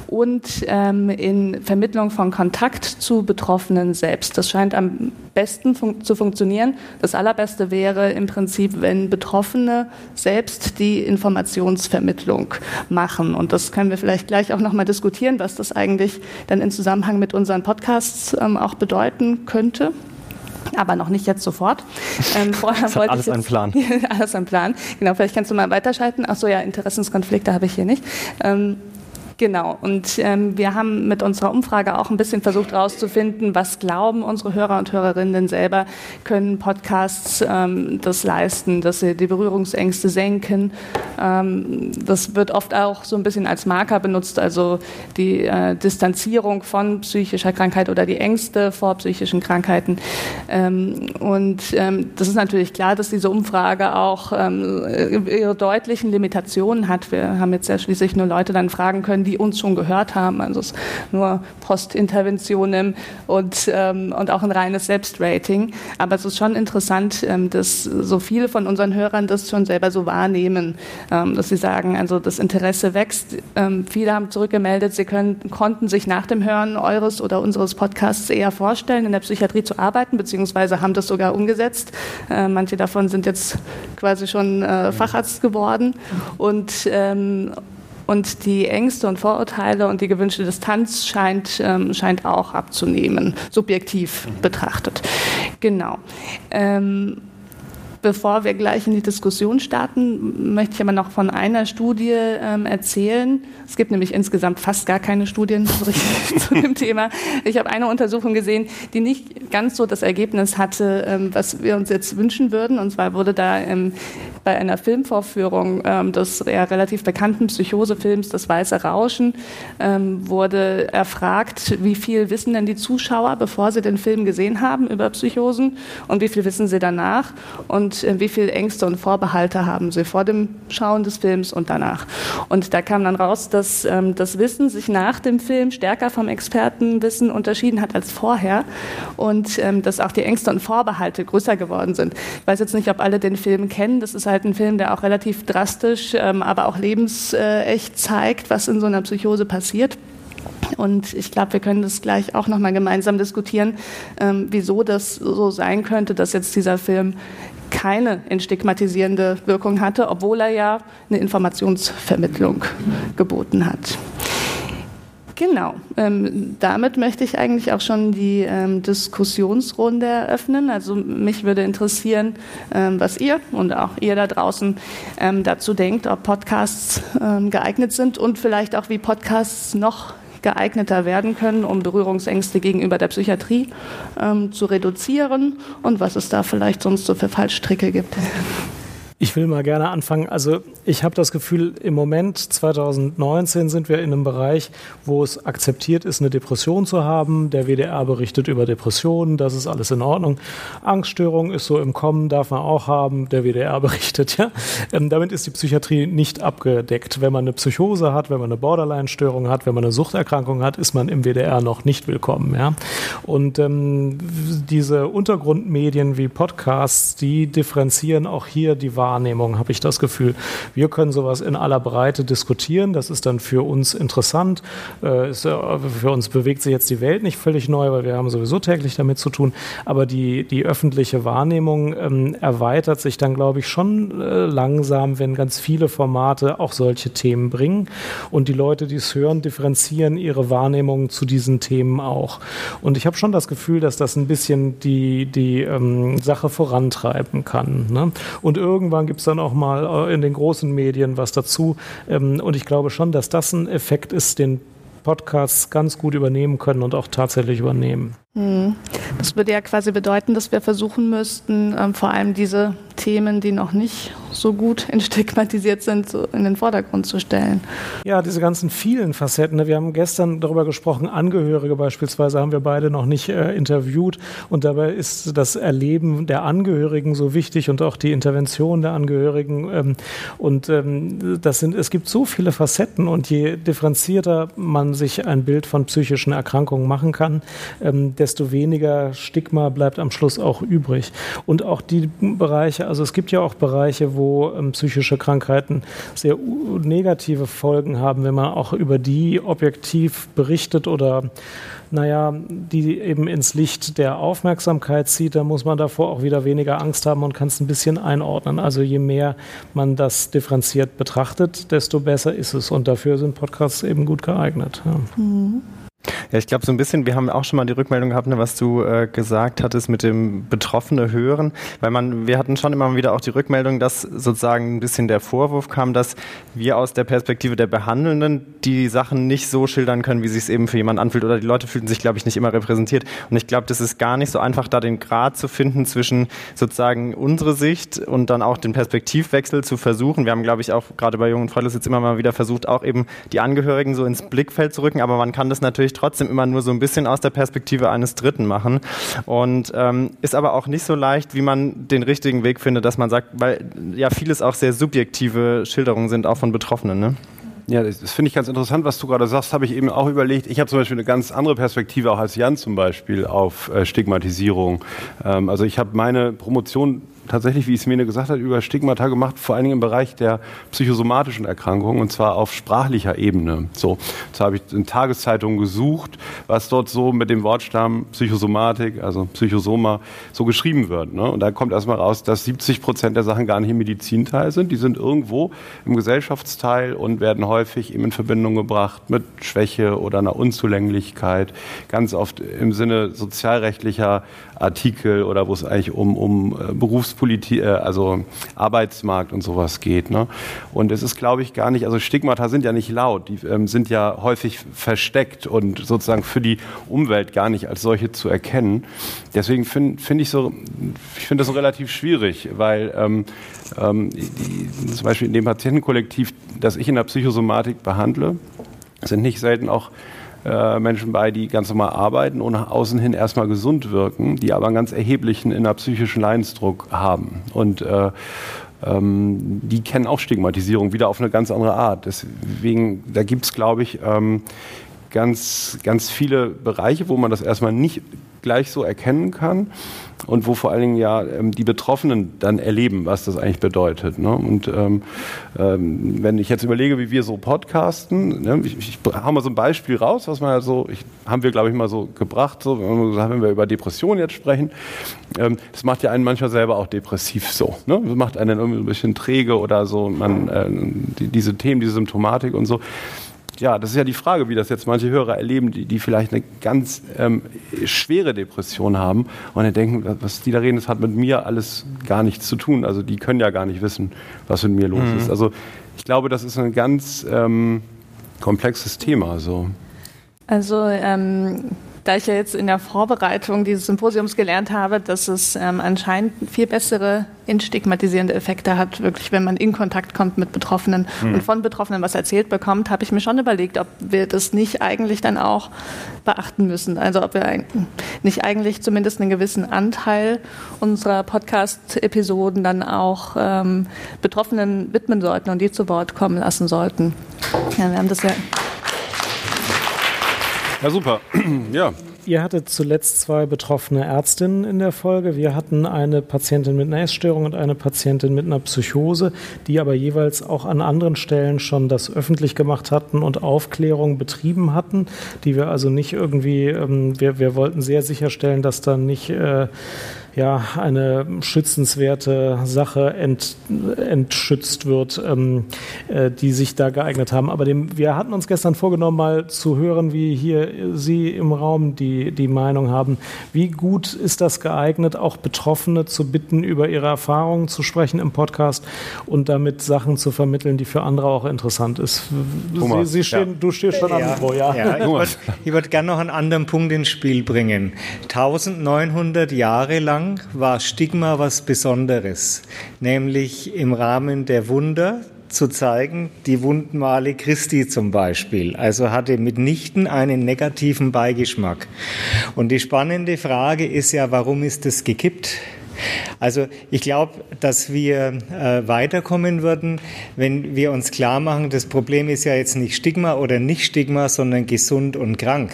und ähm, in Vermittlung von Kontakt zu Betroffenen selbst. Das scheint am besten fun zu funktionieren. Das Allerbeste wäre im Prinzip, wenn Betroffene selbst die Informationsvermittlung machen. Und das können wir vielleicht gleich auch nochmal diskutieren, was das eigentlich dann in Zusammenhang mit unseren Podcasts ähm, auch bedeuten könnte aber noch nicht jetzt sofort. Ähm, vorher wollte alles ein Plan. alles ein Plan. Genau, vielleicht kannst du mal weiterschalten. Achso, ja, Interessenskonflikte habe ich hier nicht. Ähm, Genau, und ähm, wir haben mit unserer Umfrage auch ein bisschen versucht herauszufinden, was glauben unsere Hörer und Hörerinnen selber, können Podcasts ähm, das leisten, dass sie die Berührungsängste senken. Ähm, das wird oft auch so ein bisschen als Marker benutzt, also die äh, Distanzierung von psychischer Krankheit oder die Ängste vor psychischen Krankheiten. Ähm, und ähm, das ist natürlich klar, dass diese Umfrage auch ähm, ihre deutlichen Limitationen hat. Wir haben jetzt ja schließlich nur Leute dann fragen können, die uns schon gehört haben. Also es nur Postinterventionen und, ähm, und auch ein reines Selbstrating. Aber es ist schon interessant, ähm, dass so viele von unseren Hörern das schon selber so wahrnehmen, ähm, dass sie sagen, also das Interesse wächst. Ähm, viele haben zurückgemeldet, sie können, konnten sich nach dem Hören eures oder unseres Podcasts eher vorstellen, in der Psychiatrie zu arbeiten, beziehungsweise haben das sogar umgesetzt. Äh, manche davon sind jetzt quasi schon äh, Facharzt geworden. Und, ähm, und die Ängste und Vorurteile und die gewünschte Distanz scheint, ähm, scheint auch abzunehmen, subjektiv betrachtet. Genau. Ähm, Bevor wir gleich in die Diskussion starten, möchte ich aber noch von einer Studie ähm, erzählen. Es gibt nämlich insgesamt fast gar keine Studien zu dem Thema. Ich habe eine Untersuchung gesehen, die nicht ganz so das Ergebnis hatte, ähm, was wir uns jetzt wünschen würden. Und zwar wurde da ähm, bei einer Filmvorführung ähm, des ja, relativ bekannten Psychosefilms Das Weiße Rauschen ähm, wurde erfragt, wie viel wissen denn die Zuschauer, bevor sie den Film gesehen haben über Psychosen und wie viel wissen sie danach. Und äh, wie viele Ängste und Vorbehalte haben sie vor dem Schauen des Films und danach. Und da kam dann raus, dass ähm, das Wissen sich nach dem Film stärker vom Expertenwissen unterschieden hat als vorher und ähm, dass auch die Ängste und Vorbehalte größer geworden sind. Ich weiß jetzt nicht, ob alle den Film kennen. Das ist halt ein Film, der auch relativ drastisch, ähm, aber auch lebensecht zeigt, was in so einer Psychose passiert. Und ich glaube, wir können das gleich auch nochmal gemeinsam diskutieren, ähm, wieso das so sein könnte, dass jetzt dieser Film keine entstigmatisierende Wirkung hatte, obwohl er ja eine Informationsvermittlung geboten hat. Genau, ähm, damit möchte ich eigentlich auch schon die ähm, Diskussionsrunde eröffnen. Also mich würde interessieren, ähm, was ihr und auch ihr da draußen ähm, dazu denkt, ob Podcasts ähm, geeignet sind und vielleicht auch, wie Podcasts noch geeigneter werden können, um Berührungsängste gegenüber der Psychiatrie ähm, zu reduzieren und was es da vielleicht sonst so für Fallstricke gibt. Ich will mal gerne anfangen. Also ich habe das Gefühl, im Moment 2019 sind wir in einem Bereich, wo es akzeptiert ist, eine Depression zu haben. Der WDR berichtet über Depressionen, das ist alles in Ordnung. Angststörung ist so im Kommen, darf man auch haben. Der WDR berichtet, ja. Ähm, damit ist die Psychiatrie nicht abgedeckt. Wenn man eine Psychose hat, wenn man eine Borderline-Störung hat, wenn man eine Suchterkrankung hat, ist man im WDR noch nicht willkommen, ja. Und ähm, diese Untergrundmedien wie Podcasts, die differenzieren auch hier die Wahrheit Wahrnehmung, habe ich das Gefühl. Wir können sowas in aller Breite diskutieren. Das ist dann für uns interessant. Äh, für uns bewegt sich jetzt die Welt nicht völlig neu, weil wir haben sowieso täglich damit zu tun. Aber die, die öffentliche Wahrnehmung ähm, erweitert sich dann, glaube ich, schon äh, langsam, wenn ganz viele Formate auch solche Themen bringen. Und die Leute, die es hören, differenzieren ihre Wahrnehmung zu diesen Themen auch. Und ich habe schon das Gefühl, dass das ein bisschen die, die ähm, Sache vorantreiben kann. Ne? Und irgendwann irgendwann gibt es dann auch mal äh, in den großen Medien was dazu. Ähm, und ich glaube schon, dass das ein Effekt ist, den Podcasts ganz gut übernehmen können und auch tatsächlich übernehmen. Hm. Das würde ja quasi bedeuten, dass wir versuchen müssten, ähm, vor allem diese Themen, die noch nicht so gut entstigmatisiert sind, in den Vordergrund zu stellen. Ja, diese ganzen vielen Facetten. Wir haben gestern darüber gesprochen, Angehörige beispielsweise haben wir beide noch nicht äh, interviewt und dabei ist das Erleben der Angehörigen so wichtig und auch die Intervention der Angehörigen. Ähm, und ähm, das sind, es gibt so viele Facetten und je differenzierter man sich ein Bild von psychischen Erkrankungen machen kann, ähm, desto weniger Stigma bleibt am Schluss auch übrig. Und auch die Bereiche, also es gibt ja auch Bereiche, wo ähm, psychische Krankheiten sehr negative Folgen haben, wenn man auch über die objektiv berichtet oder naja, die eben ins Licht der Aufmerksamkeit zieht, dann muss man davor auch wieder weniger Angst haben und kann es ein bisschen einordnen. Also je mehr man das differenziert betrachtet, desto besser ist es. Und dafür sind Podcasts eben gut geeignet. Ja. Mhm. Ja, ich glaube so ein bisschen, wir haben auch schon mal die Rückmeldung gehabt, ne, was du äh, gesagt hattest mit dem Betroffene hören, weil man, wir hatten schon immer wieder auch die Rückmeldung, dass sozusagen ein bisschen der Vorwurf kam, dass wir aus der Perspektive der Behandelnden die Sachen nicht so schildern können, wie sich es eben für jemanden anfühlt oder die Leute fühlten sich, glaube ich, nicht immer repräsentiert. Und ich glaube, das ist gar nicht so einfach, da den Grad zu finden zwischen sozusagen unsere Sicht und dann auch den Perspektivwechsel zu versuchen. Wir haben, glaube ich, auch gerade bei Jungen Freundes jetzt immer mal wieder versucht, auch eben die Angehörigen so ins Blickfeld zu rücken, aber man kann das natürlich trotzdem immer nur so ein bisschen aus der Perspektive eines Dritten machen. Und ähm, ist aber auch nicht so leicht, wie man den richtigen Weg findet, dass man sagt, weil ja vieles auch sehr subjektive Schilderungen sind, auch von Betroffenen. Ne? Ja, das, das finde ich ganz interessant, was du gerade sagst, habe ich eben auch überlegt. Ich habe zum Beispiel eine ganz andere Perspektive, auch als Jan zum Beispiel, auf äh, Stigmatisierung. Ähm, also ich habe meine Promotion tatsächlich, wie es Mene gesagt hat, über Stigmata gemacht, vor allen Dingen im Bereich der psychosomatischen Erkrankungen und zwar auf sprachlicher Ebene. So, jetzt habe ich in Tageszeitungen gesucht, was dort so mit dem Wortstamm Psychosomatik, also Psychosoma, so geschrieben wird. Ne? Und da kommt erstmal raus, dass 70 Prozent der Sachen gar nicht im Medizinteil sind. Die sind irgendwo im Gesellschaftsteil und werden häufig eben in Verbindung gebracht mit Schwäche oder einer Unzulänglichkeit. Ganz oft im Sinne sozialrechtlicher Artikel oder wo es eigentlich um, um äh, Berufspolitik, äh, also Arbeitsmarkt und sowas geht. Ne? Und es ist, glaube ich, gar nicht, also Stigmata sind ja nicht laut, die ähm, sind ja häufig versteckt und sozusagen für die Umwelt gar nicht als solche zu erkennen. Deswegen finde find ich so, ich finde das so relativ schwierig, weil ähm, ähm, die, zum Beispiel in dem Patientenkollektiv, das ich in der Psychosomatik behandle, sind nicht selten auch äh, Menschen bei, die ganz normal arbeiten und nach außen hin erstmal gesund wirken, die aber einen ganz erheblichen innerpsychischen Leidensdruck haben. Und äh, ähm, die kennen auch Stigmatisierung wieder auf eine ganz andere Art. Deswegen, da gibt es, glaube ich, ähm, ganz, ganz viele Bereiche, wo man das erstmal nicht gleich so erkennen kann und wo vor allen Dingen ja ähm, die Betroffenen dann erleben, was das eigentlich bedeutet. Ne? Und ähm, ähm, wenn ich jetzt überlege, wie wir so podcasten, ne? ich, ich hau mal so ein Beispiel raus, was man ja so, ich, haben wir glaube ich mal so gebracht, so, wenn wir über Depressionen jetzt sprechen, ähm, das macht ja einen manchmal selber auch depressiv so. Ne? Das macht einen irgendwie ein bisschen träge oder so, man, äh, die, diese Themen, diese Symptomatik und so ja, das ist ja die Frage, wie das jetzt manche Hörer erleben, die, die vielleicht eine ganz ähm, schwere Depression haben und dann denken, was die da reden, das hat mit mir alles gar nichts zu tun. Also die können ja gar nicht wissen, was mit mir los mhm. ist. Also ich glaube, das ist ein ganz ähm, komplexes Thema. So. Also ähm, da ich ja jetzt in der Vorbereitung dieses Symposiums gelernt habe, dass es ähm, anscheinend viel bessere entstigmatisierende Effekte hat, wirklich, wenn man in Kontakt kommt mit Betroffenen mhm. und von Betroffenen was erzählt bekommt, habe ich mir schon überlegt, ob wir das nicht eigentlich dann auch beachten müssen. Also ob wir nicht eigentlich zumindest einen gewissen Anteil unserer Podcast-Episoden dann auch ähm, Betroffenen widmen sollten und die zu Wort kommen lassen sollten. Ja, wir haben das ja ja, super. ja. Ihr hattet zuletzt zwei betroffene Ärztinnen in der Folge. Wir hatten eine Patientin mit einer Essstörung und eine Patientin mit einer Psychose, die aber jeweils auch an anderen Stellen schon das öffentlich gemacht hatten und Aufklärung betrieben hatten, die wir also nicht irgendwie, ähm, wir, wir wollten sehr sicherstellen, dass da nicht äh, ja, eine schützenswerte Sache ent, entschützt wird, ähm, äh, die sich da geeignet haben. Aber dem, wir hatten uns gestern vorgenommen, mal zu hören, wie hier Sie im Raum die, die Meinung haben. Wie gut ist das geeignet, auch Betroffene zu bitten, über ihre Erfahrungen zu sprechen im Podcast und damit Sachen zu vermitteln, die für andere auch interessant ist? Thomas, Sie, Sie stehen, ja. Du stehst schon ja, am Mikro, ja. ja ich würde würd gerne noch einen anderen Punkt ins Spiel bringen. 1900 Jahre lang lang war Stigma was Besonderes, nämlich im Rahmen der Wunder zu zeigen, die Wundmale Christi zum Beispiel. Also hatte mitnichten einen negativen Beigeschmack. Und die spannende Frage ist ja, warum ist es gekippt? Also ich glaube, dass wir äh, weiterkommen würden, wenn wir uns klar machen, das Problem ist ja jetzt nicht Stigma oder nicht Stigma, sondern gesund und krank.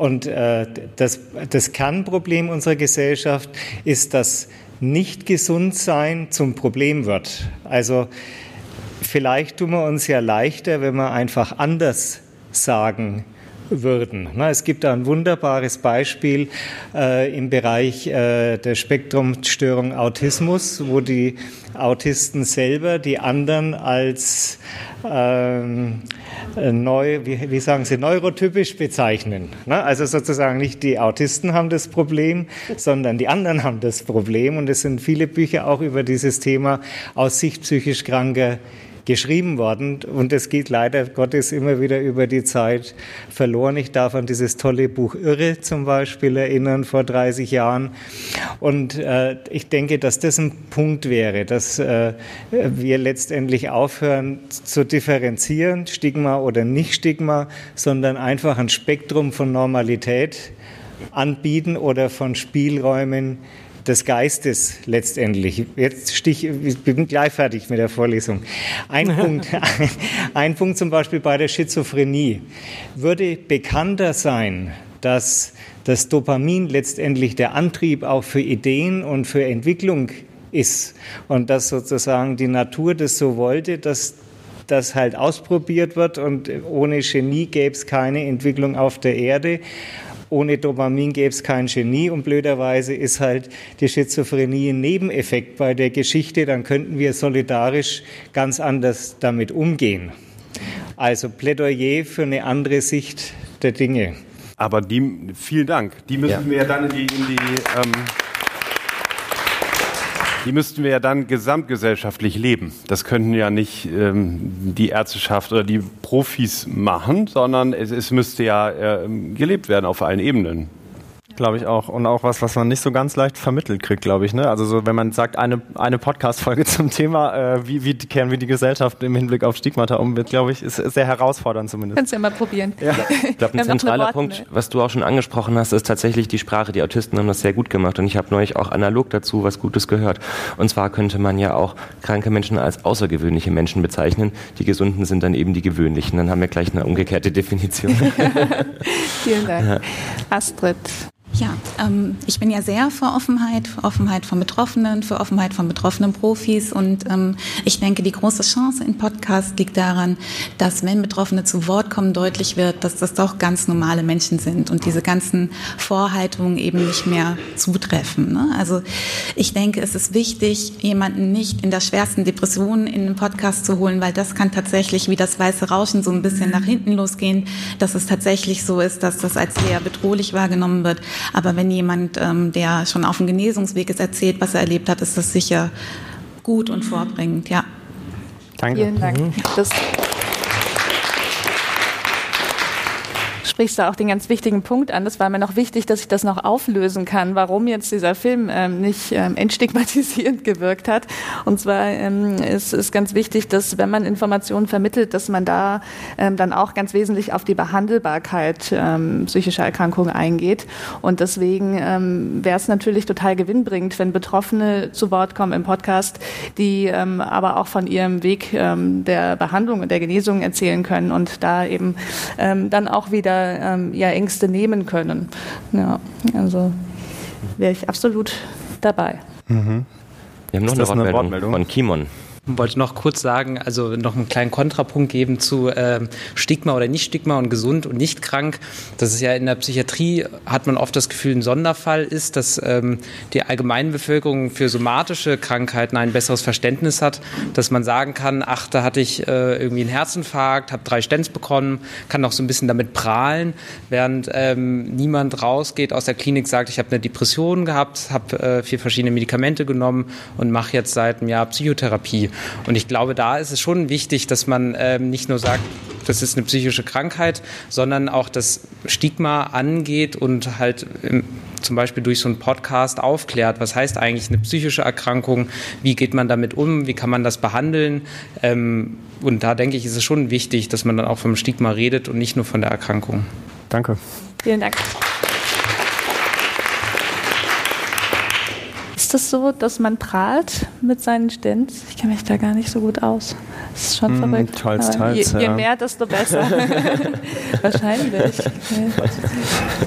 Und äh, das, das Kernproblem unserer Gesellschaft ist, dass nicht gesund sein zum Problem wird. Also vielleicht tun wir uns ja leichter, wenn wir einfach anders sagen würden. Es gibt ein wunderbares Beispiel äh, im Bereich äh, der Spektrumstörung Autismus, wo die Autisten selber die anderen als ähm, neu, wie, wie, sagen Sie, neurotypisch bezeichnen. Ne? Also sozusagen nicht die Autisten haben das Problem, sondern die anderen haben das Problem. Und es sind viele Bücher auch über dieses Thema aus Sicht psychisch Kranker geschrieben worden und es geht leider Gottes immer wieder über die Zeit verloren. Ich darf an dieses tolle Buch Irre zum Beispiel erinnern vor 30 Jahren und äh, ich denke, dass das ein Punkt wäre, dass äh, wir letztendlich aufhören zu differenzieren, Stigma oder nicht Stigma, sondern einfach ein Spektrum von Normalität anbieten oder von Spielräumen, des Geistes letztendlich. Jetzt stich, ich bin gleich fertig mit der Vorlesung. Ein Punkt, ein, ein Punkt zum Beispiel bei der Schizophrenie. Würde bekannter sein, dass das Dopamin letztendlich der Antrieb auch für Ideen und für Entwicklung ist und dass sozusagen die Natur das so wollte, dass das halt ausprobiert wird und ohne Genie gäbe es keine Entwicklung auf der Erde. Ohne Dopamin gäbe es kein Genie und blöderweise ist halt die Schizophrenie ein Nebeneffekt bei der Geschichte. Dann könnten wir solidarisch ganz anders damit umgehen. Also Plädoyer für eine andere Sicht der Dinge. Aber die, vielen Dank. Die müssen ja. wir dann in die, in die ähm die müssten wir ja dann gesamtgesellschaftlich leben. Das könnten ja nicht ähm, die Ärzteschaft oder die Profis machen, sondern es, es müsste ja äh, gelebt werden auf allen Ebenen. Glaube ich auch. Und auch was, was man nicht so ganz leicht vermittelt kriegt, glaube ich. Ne? Also so, wenn man sagt, eine, eine Podcast-Folge zum Thema, äh, wie, wie kehren wir die Gesellschaft im Hinblick auf Stigmata um, wird, glaube ich, ist, sehr herausfordernd zumindest. Kannst du ja mal probieren. Ja. Ich glaube, ein zentraler Punkt, was du auch schon angesprochen hast, ist tatsächlich die Sprache. Die Autisten haben das sehr gut gemacht und ich habe neulich auch analog dazu was Gutes gehört. Und zwar könnte man ja auch kranke Menschen als außergewöhnliche Menschen bezeichnen. Die Gesunden sind dann eben die gewöhnlichen. Dann haben wir gleich eine umgekehrte Definition. Vielen Dank. Astrid. Ja, ähm, ich bin ja sehr für Offenheit, für Offenheit von Betroffenen, für Offenheit von betroffenen Profis und ähm, ich denke, die große Chance im Podcast liegt daran, dass wenn Betroffene zu Wort kommen, deutlich wird, dass das doch ganz normale Menschen sind und diese ganzen Vorhaltungen eben nicht mehr zutreffen. Ne? Also ich denke, es ist wichtig, jemanden nicht in der schwersten Depression in den Podcast zu holen, weil das kann tatsächlich wie das weiße Rauschen so ein bisschen nach hinten losgehen, dass es tatsächlich so ist, dass das als sehr bedrohlich wahrgenommen wird. Aber wenn jemand, ähm, der schon auf dem Genesungsweg ist, erzählt, was er erlebt hat, ist das sicher gut und vorbringend. Ja. Danke. Vielen Dank. Mhm. Das sprichst du auch den ganz wichtigen Punkt an. Das war mir noch wichtig, dass ich das noch auflösen kann, warum jetzt dieser Film ähm, nicht ähm, entstigmatisierend gewirkt hat. Und zwar ähm, ist es ganz wichtig, dass wenn man Informationen vermittelt, dass man da ähm, dann auch ganz wesentlich auf die Behandelbarkeit ähm, psychischer Erkrankungen eingeht. Und deswegen ähm, wäre es natürlich total gewinnbringend, wenn Betroffene zu Wort kommen im Podcast, die ähm, aber auch von ihrem Weg ähm, der Behandlung und der Genesung erzählen können und da eben ähm, dann auch wieder ähm, ja, Ängste nehmen können. Ja, also wäre ich absolut dabei. Mhm. Wir haben noch eine Wortmeldung, eine Wortmeldung von Kimon wollte noch kurz sagen, also noch einen kleinen Kontrapunkt geben zu äh, Stigma oder Nicht-Stigma und gesund und nicht krank. Das ist ja in der Psychiatrie, hat man oft das Gefühl, ein Sonderfall ist, dass ähm, die allgemeine Bevölkerung für somatische Krankheiten ein besseres Verständnis hat, dass man sagen kann, ach, da hatte ich äh, irgendwie einen Herzinfarkt, habe drei Stents bekommen, kann noch so ein bisschen damit prahlen, während ähm, niemand rausgeht aus der Klinik, sagt, ich habe eine Depression gehabt, habe äh, vier verschiedene Medikamente genommen und mache jetzt seit einem Jahr Psychotherapie. Und ich glaube, da ist es schon wichtig, dass man ähm, nicht nur sagt, das ist eine psychische Krankheit, sondern auch das Stigma angeht und halt ähm, zum Beispiel durch so einen Podcast aufklärt, was heißt eigentlich eine psychische Erkrankung, wie geht man damit um, wie kann man das behandeln. Ähm, und da denke ich, ist es schon wichtig, dass man dann auch vom Stigma redet und nicht nur von der Erkrankung. Danke. Vielen Dank. Ist das so, dass man prahlt mit seinen Stints? Ich kenne mich da gar nicht so gut aus. Das ist schon Mm, verrückt. teils, teils, je, je ja. mehr, desto besser. Wahrscheinlich.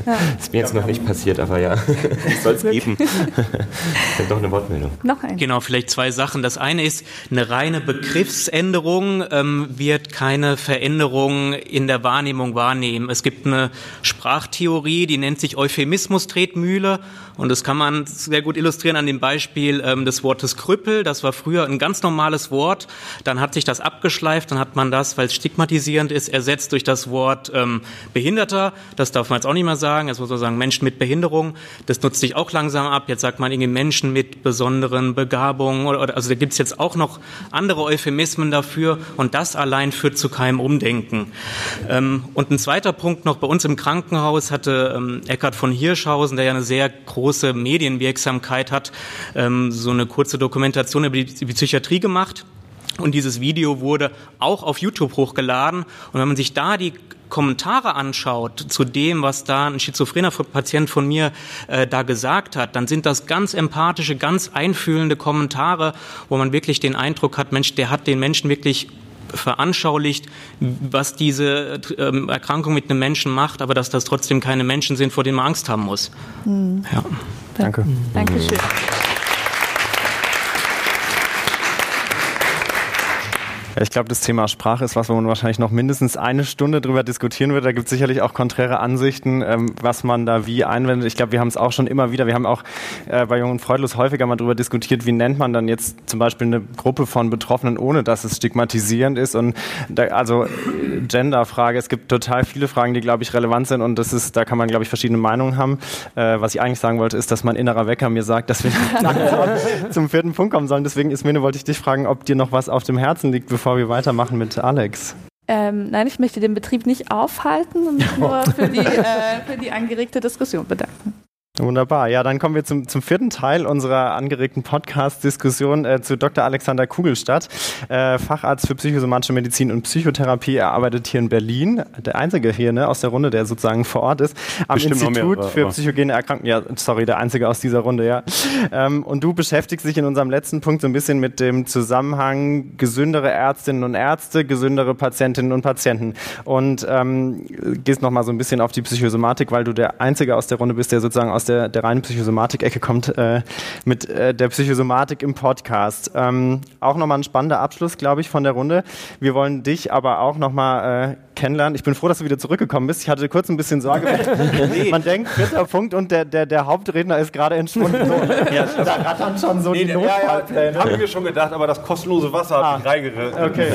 Ja. Ist mir jetzt noch nicht passiert, aber ja, soll es geben. Ich habe doch eine Wortmeldung. Noch ein. Genau, vielleicht zwei Sachen. Das eine ist, eine reine Begriffsänderung ähm, wird keine Veränderung in der Wahrnehmung wahrnehmen. Es gibt eine Sprachtheorie, die nennt sich Euphemismus-Tretmühle und das kann man sehr gut illustrieren an dem Beispiel ähm, des Wortes Krüppel. Das war früher ein ganz normales Wort. Dann hat sich das abgeschleift, dann hat man das, weil es stigmatisierend ist, ersetzt durch das Wort ähm, Behinderter. Das darf man jetzt auch nicht mehr sagen. Jetzt muss man sagen Menschen mit Behinderung. Das nutzt sich auch langsam ab. Jetzt sagt man irgendwie Menschen mit besonderen Begabungen. Oder, oder, also da gibt es jetzt auch noch andere Euphemismen dafür. Und das allein führt zu keinem Umdenken. Ähm, und ein zweiter Punkt noch bei uns im Krankenhaus hatte ähm, Eckhard von Hirschhausen, der ja eine sehr große Medienwirksamkeit hat, ähm, so eine kurze Dokumentation über die, die Psychiatrie gemacht. Und dieses Video wurde auch auf YouTube hochgeladen. Und wenn man sich da die Kommentare anschaut zu dem, was da ein schizophrener Patient von mir äh, da gesagt hat, dann sind das ganz empathische, ganz einfühlende Kommentare, wo man wirklich den Eindruck hat, Mensch, der hat den Menschen wirklich veranschaulicht, was diese ähm, Erkrankung mit einem Menschen macht, aber dass das trotzdem keine Menschen sind, vor denen man Angst haben muss. Hm. Ja. Danke. Dankeschön. Ich glaube, das Thema Sprache ist was, wo man wahrscheinlich noch mindestens eine Stunde drüber diskutieren wird. Da gibt es sicherlich auch konträre Ansichten, ähm, was man da wie einwendet. Ich glaube, wir haben es auch schon immer wieder, wir haben auch äh, bei Jungen Freudlos häufiger mal drüber diskutiert, wie nennt man dann jetzt zum Beispiel eine Gruppe von Betroffenen, ohne dass es stigmatisierend ist. Und da, also Genderfrage, es gibt total viele Fragen, die, glaube ich, relevant sind und das ist, da kann man, glaube ich, verschiedene Meinungen haben. Äh, was ich eigentlich sagen wollte, ist, dass mein innerer Wecker mir sagt, dass wir zum vierten Punkt kommen sollen. Deswegen, Ismene, wollte ich dich fragen, ob dir noch was auf dem Herzen liegt, bevor wir weitermachen mit Alex. Ähm, nein, ich möchte den Betrieb nicht aufhalten und mich nur für die, äh, für die angeregte Diskussion bedanken. Wunderbar. Ja, dann kommen wir zum, zum vierten Teil unserer angeregten Podcast-Diskussion äh, zu Dr. Alexander Kugelstadt, äh, Facharzt für psychosomatische Medizin und Psychotherapie. Er arbeitet hier in Berlin, der einzige hier ne, aus der Runde, der sozusagen vor Ort ist, am Bestimmt Institut mehrere, für psychogene Erkrankungen. Ja, sorry, der einzige aus dieser Runde, ja. Ähm, und du beschäftigst dich in unserem letzten Punkt so ein bisschen mit dem Zusammenhang gesündere Ärztinnen und Ärzte, gesündere Patientinnen und Patienten. Und ähm, gehst noch mal so ein bisschen auf die Psychosomatik, weil du der einzige aus der Runde bist, der sozusagen aus der, der reinen Psychosomatik-Ecke kommt, äh, mit äh, der Psychosomatik im Podcast. Ähm, auch nochmal ein spannender Abschluss, glaube ich, von der Runde. Wir wollen dich aber auch nochmal äh, kennenlernen. Ich bin froh, dass du wieder zurückgekommen bist. Ich hatte kurz ein bisschen Sorge. Man denkt, vierter Punkt und der, der, der Hauptredner ist gerade entschwunden. So, da rattern schon so die ja, ja, Notfallpläne. habe ich mir schon gedacht, aber das kostenlose Wasser hat mich reingeritten. Okay.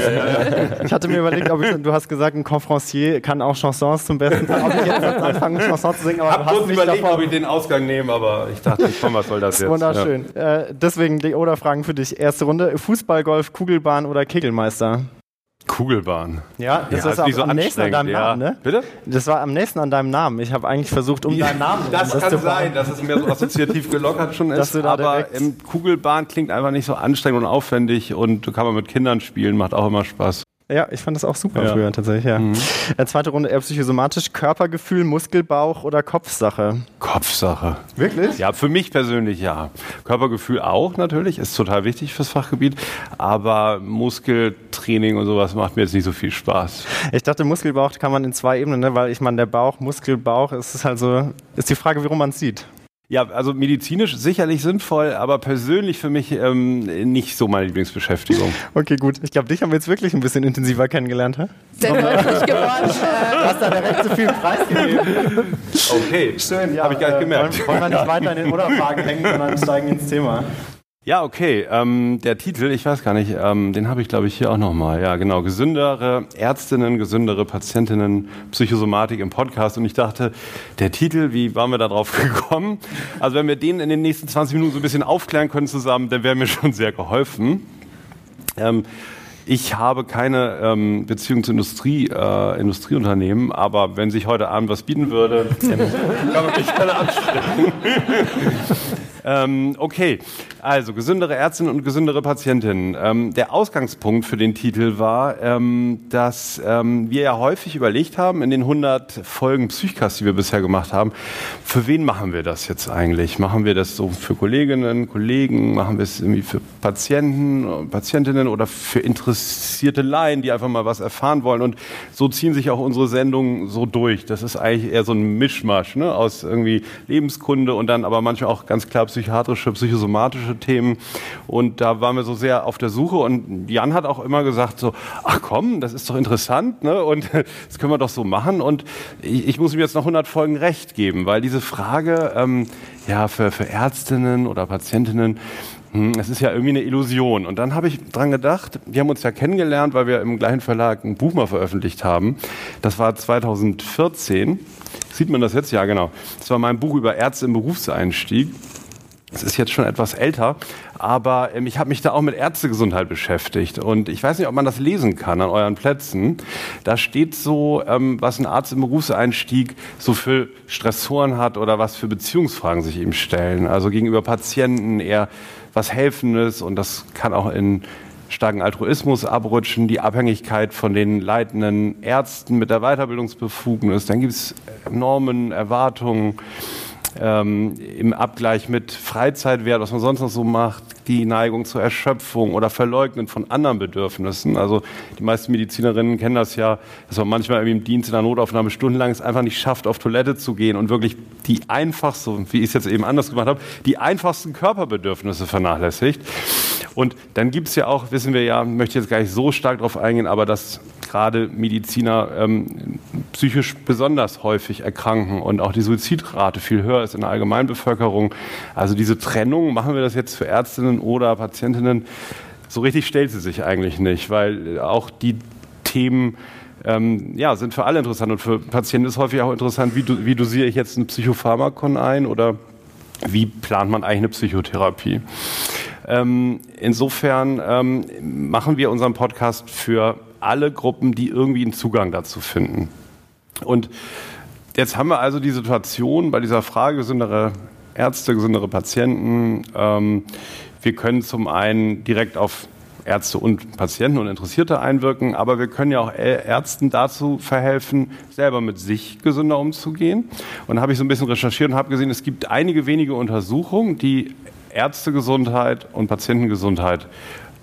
Ich hatte mir überlegt, ob ich, du hast gesagt, ein Confrancier kann auch Chansons zum besten. Ob ich jetzt anfange, Chansons zu singen, aber Ich du hast kurz mich überlegt, davor ob ich den Ausgang nehme, aber ich dachte, komm, was soll das jetzt? Wunderschön. Äh, deswegen die Oder-Fragen für dich. Erste Runde: Fußball, Golf, Kugelbahn oder Kegelmeister? Kugelbahn. Ja, das Ja, ist nicht auch so am nächsten an deinem ja. Namen, ne? Bitte? Das war am nächsten an deinem Namen. Ich habe eigentlich versucht, um deinen Namen Das kann sein, dass es mehr so assoziativ gelockert schon ist. aber Kugelbahn klingt einfach nicht so anstrengend und aufwendig und kann man mit Kindern spielen, macht auch immer Spaß. Ja, ich fand das auch super Ja. früher tatsächlich, ja. Mhm. Äh, zweite Runde eher psychosomatisch. Körpergefühl, Muskelbauch oder Kopfsache? Kopfsache. Wirklich? Ja, für mich persönlich ja. Körpergefühl auch natürlich, ist total wichtig fürs Fachgebiet, aber Muskeltraining und sowas macht mir jetzt nicht so viel Spaß. Ich dachte, Muskelbauch kann man in zwei Ebenen, ne? weil ich meine, der Bauch, Muskelbauch, ist halt so, ist die Frage, wie rum man es sieht. Ja, also medizinisch sicherlich sinnvoll, aber persönlich für mich ähm, nicht so meine Lieblingsbeschäftigung. Okay, gut. Ich glaube, dich haben wir jetzt wirklich ein bisschen intensiver kennengelernt, hä? Sehr deutlich geworden. Du hast da direkt zu viel Preis gegeben. Okay, schön. Ja, Habe ich gar nicht äh, gemerkt. Wollen, wollen wir nicht weiter in den Oder-Fragen hängen, sondern steigen ins Thema. Ja, okay. Ähm, der Titel, ich weiß gar nicht, ähm, den habe ich glaube ich hier auch nochmal. Ja, genau. Gesündere Ärztinnen, gesündere Patientinnen, Psychosomatik im Podcast. Und ich dachte, der Titel, wie waren wir da drauf gekommen? Also wenn wir den in den nächsten 20 Minuten so ein bisschen aufklären können zusammen, dann wäre mir schon sehr geholfen. Ähm, ich habe keine ähm, Beziehung zu Industrie, äh, Industrieunternehmen, aber wenn sich heute Abend was bieten würde, kann man mich gerne ansprechen. ähm, okay, Also, gesündere Ärztinnen und gesündere Patientinnen. Ähm, der Ausgangspunkt für den Titel war, ähm, dass ähm, wir ja häufig überlegt haben, in den 100 Folgen Psychcast, die wir bisher gemacht haben, für wen machen wir das jetzt eigentlich? Machen wir das so für Kolleginnen, Kollegen? Machen wir es irgendwie für Patienten, Patientinnen oder für interessierte Laien, die einfach mal was erfahren wollen? Und so ziehen sich auch unsere Sendungen so durch. Das ist eigentlich eher so ein Mischmasch ne? aus irgendwie Lebenskunde und dann aber manchmal auch ganz klar psychiatrische, psychosomatische Themen. Und da waren wir so sehr auf der Suche. Und Jan hat auch immer gesagt so, ach komm, das ist doch interessant ne? und das können wir doch so machen. Und ich, ich muss ihm jetzt noch 100 Folgen recht geben, weil diese Frage, ähm, ja, für, für Ärztinnen oder Patientinnen, hm, es ist ja irgendwie eine Illusion. Und dann habe ich dran gedacht, wir haben uns ja kennengelernt, weil wir im gleichen Verlag ein Buch mal veröffentlicht haben. Das war 2014. Sieht man das jetzt? Ja, genau. Das war mein Buch über Ärzte im Berufseinstieg. Es ist jetzt schon etwas älter, aber ähm, ich habe mich da auch mit Ärztegesundheit beschäftigt. Und ich weiß nicht, ob man das lesen kann an euren Plätzen. Da steht so, ähm, was ein Arzt im Berufseinstieg so für Stressoren hat oder was für Beziehungsfragen sich ihm stellen. Also gegenüber Patienten eher was Helfendes und das kann auch in starken Altruismus abrutschen, die Abhängigkeit von den leitenden Ärzten mit der Weiterbildungsbefugnis. Dann gibt es Normen, Erwartungen ähm, im Abgleich mit Freizeitwert, was man sonst noch so macht, die Neigung zur Erschöpfung oder Verleugnen von anderen Bedürfnissen. Also die meisten Medizinerinnen kennen das ja, dass man manchmal im Dienst in der Notaufnahme stundenlang es einfach nicht schafft, auf Toilette zu gehen und wirklich die einfachsten, wie ich es jetzt eben anders gemacht habe, die einfachsten Körperbedürfnisse vernachlässigt. Und dann gibt es ja auch, wissen wir ja, möchte jetzt gar nicht so stark darauf eingehen, aber dass gerade Mediziner ähm, psychisch besonders häufig erkranken und auch die Suizidrate viel höher ist in der Allgemeinbevölkerung. Also diese Trennung, machen wir das jetzt für Ärztinnen oder Patientinnen, so richtig stellt sie sich eigentlich nicht, weil auch die Themen ähm, ja, sind für alle interessant und für Patienten ist häufig auch interessant, wie, wie dosiere ich jetzt ein Psychopharmakon ein oder wie plant man eigentlich eine Psychotherapie. Ähm, insofern ähm, machen wir unseren Podcast für alle Gruppen, die irgendwie einen Zugang dazu finden. Und jetzt haben wir also die Situation bei dieser Frage, gesündere Ärzte, gesündere Patienten. Ähm, wir können zum einen direkt auf Ärzte und Patienten und Interessierte einwirken, aber wir können ja auch Ärzten dazu verhelfen, selber mit sich gesünder umzugehen. Und da habe ich so ein bisschen recherchiert und habe gesehen, es gibt einige wenige Untersuchungen, die Ärztegesundheit und Patientengesundheit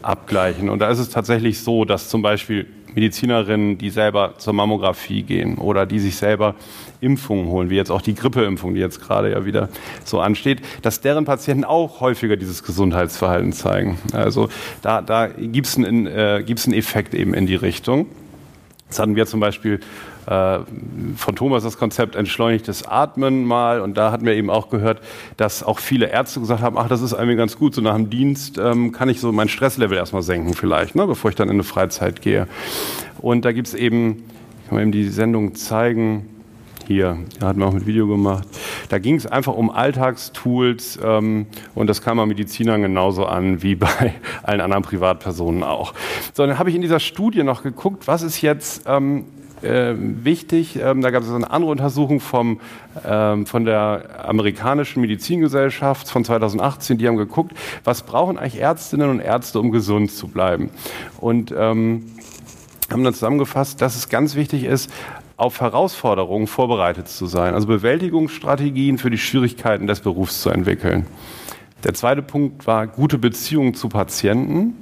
abgleichen. Und da ist es tatsächlich so, dass zum Beispiel Medizinerinnen, die selber zur Mammographie gehen oder die sich selber Impfungen holen, wie jetzt auch die Grippeimpfung, die jetzt gerade ja wieder so ansteht, dass deren Patienten auch häufiger dieses Gesundheitsverhalten zeigen. Also da, da gibt es einen, äh, einen Effekt eben in die Richtung. Das hatten wir zum Beispiel äh, von Thomas das Konzept entschleunigtes Atmen mal und da hatten wir eben auch gehört, dass auch viele Ärzte gesagt haben, ach, das ist irgendwie ganz gut, so nach dem Dienst ähm, kann ich so mein Stresslevel erstmal senken vielleicht, ne, bevor ich dann in eine Freizeit gehe. Und da gibt es eben, ich kann mal eben die Sendung zeigen, hier, da hatten wir auch mit Video gemacht. Da ging es einfach um Alltagstools ähm, und das kam bei Medizinern genauso an wie bei allen anderen Privatpersonen auch. So, dann habe ich in dieser Studie noch geguckt, was ist jetzt ähm, äh, wichtig. Ähm, da gab es eine andere Untersuchung vom, ähm, von der amerikanischen Medizingesellschaft von 2018. Die haben geguckt, was brauchen eigentlich Ärztinnen und Ärzte, um gesund zu bleiben. Und ähm, haben dann zusammengefasst, dass es ganz wichtig ist, auf Herausforderungen vorbereitet zu sein, also Bewältigungsstrategien für die Schwierigkeiten des Berufs zu entwickeln. Der zweite Punkt war gute Beziehungen zu Patienten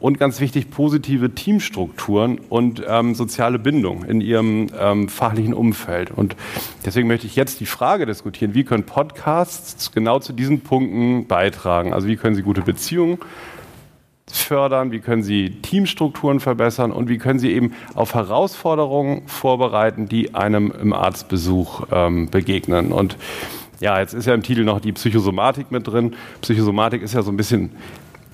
und ganz wichtig positive Teamstrukturen und ähm, soziale Bindung in ihrem ähm, fachlichen Umfeld. Und deswegen möchte ich jetzt die Frage diskutieren, wie können Podcasts genau zu diesen Punkten beitragen? Also wie können sie gute Beziehungen fördern, wie können sie Teamstrukturen verbessern und wie können sie eben auf Herausforderungen vorbereiten, die einem im Arztbesuch ähm, begegnen. Und ja, jetzt ist ja im Titel noch die Psychosomatik mit drin. Psychosomatik ist ja so ein bisschen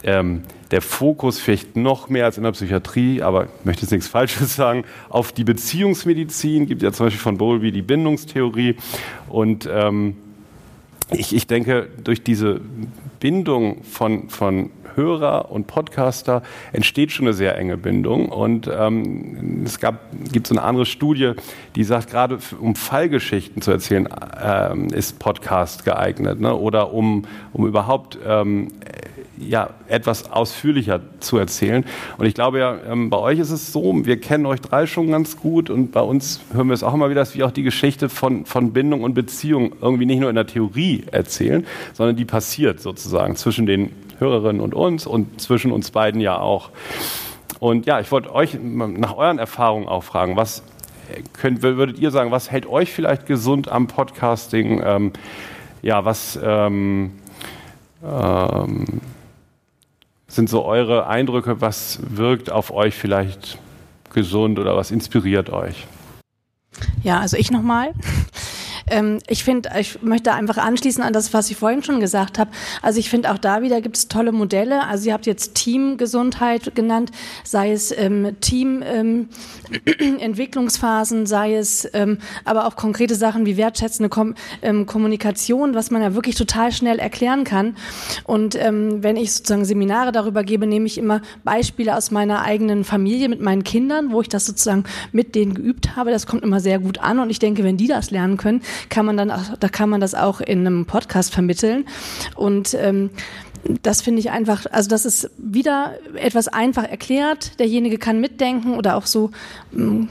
ähm, der Fokus vielleicht noch mehr als in der Psychiatrie, aber ich möchte jetzt nichts Falsches sagen, auf die Beziehungsmedizin, gibt ja zum Beispiel von Bowlby die Bindungstheorie und ähm, ich, ich denke, durch diese Bindung von, von Hörer und Podcaster entsteht schon eine sehr enge Bindung. Und ähm, es gab, gibt so eine andere Studie, die sagt, gerade um Fallgeschichten zu erzählen, ähm, ist Podcast geeignet. Ne? Oder um, um überhaupt ähm, ja, etwas ausführlicher zu erzählen. Und ich glaube ja, ähm, bei euch ist es so, wir kennen euch drei schon ganz gut und bei uns hören wir es auch immer wieder, dass wir auch die Geschichte von, von Bindung und Beziehung irgendwie nicht nur in der Theorie erzählen, sondern die passiert sozusagen zwischen den Hörerinnen und uns und zwischen uns beiden ja auch. Und ja, ich wollte euch nach euren Erfahrungen auch fragen, was könnt, würdet ihr sagen, was hält euch vielleicht gesund am Podcasting? Ähm, ja, was ähm, ähm, sind so eure Eindrücke, was wirkt auf euch vielleicht gesund oder was inspiriert euch? Ja, also ich nochmal. Ähm, ich finde, ich möchte einfach anschließen an das, was ich vorhin schon gesagt habe. Also ich finde auch da wieder gibt es tolle Modelle. Also ihr habt jetzt Teamgesundheit genannt, sei es ähm, Teamentwicklungsphasen, ähm, sei es ähm, aber auch konkrete Sachen wie wertschätzende Kom ähm, Kommunikation, was man ja wirklich total schnell erklären kann. Und ähm, wenn ich sozusagen Seminare darüber gebe, nehme ich immer Beispiele aus meiner eigenen Familie mit meinen Kindern, wo ich das sozusagen mit denen geübt habe. Das kommt immer sehr gut an. Und ich denke, wenn die das lernen können, kann man dann, auch, da kann man das auch in einem Podcast vermitteln. Und ähm, das finde ich einfach, also das ist wieder etwas einfach erklärt. Derjenige kann mitdenken oder auch so, hm,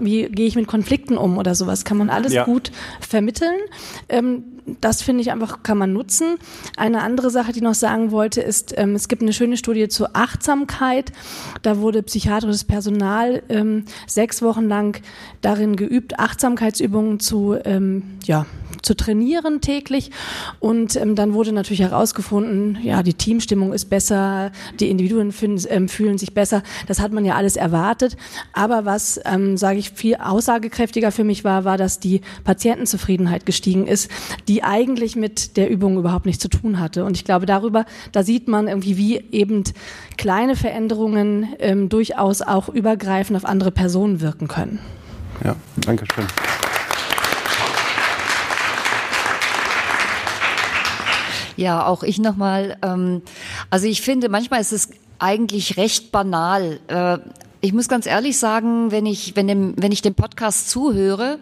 wie gehe ich mit Konflikten um oder sowas, kann man alles ja. gut vermitteln. Ähm, das finde ich einfach, kann man nutzen. Eine andere Sache, die ich noch sagen wollte, ist, ähm, es gibt eine schöne Studie zur Achtsamkeit. Da wurde psychiatrisches Personal ähm, sechs Wochen lang darin geübt, Achtsamkeitsübungen zu, ähm, ja, zu trainieren täglich. Und ähm, dann wurde natürlich herausgefunden, ja, die Teamstimmung ist besser, die Individuen fühlen, ähm, fühlen sich besser. Das hat man ja alles erwartet. Aber was, ähm, sage ich, viel aussagekräftiger für mich war, war, dass die Patientenzufriedenheit gestiegen ist, die eigentlich mit der Übung überhaupt nichts zu tun hatte. Und ich glaube, darüber, da sieht man irgendwie, wie eben kleine Veränderungen ähm, durchaus auch übergreifend auf andere Personen wirken können. Ja, danke schön. Ja, auch ich nochmal. Ähm, also ich finde, manchmal ist es eigentlich recht banal. Äh, ich muss ganz ehrlich sagen, wenn ich, wenn, dem, wenn ich dem Podcast zuhöre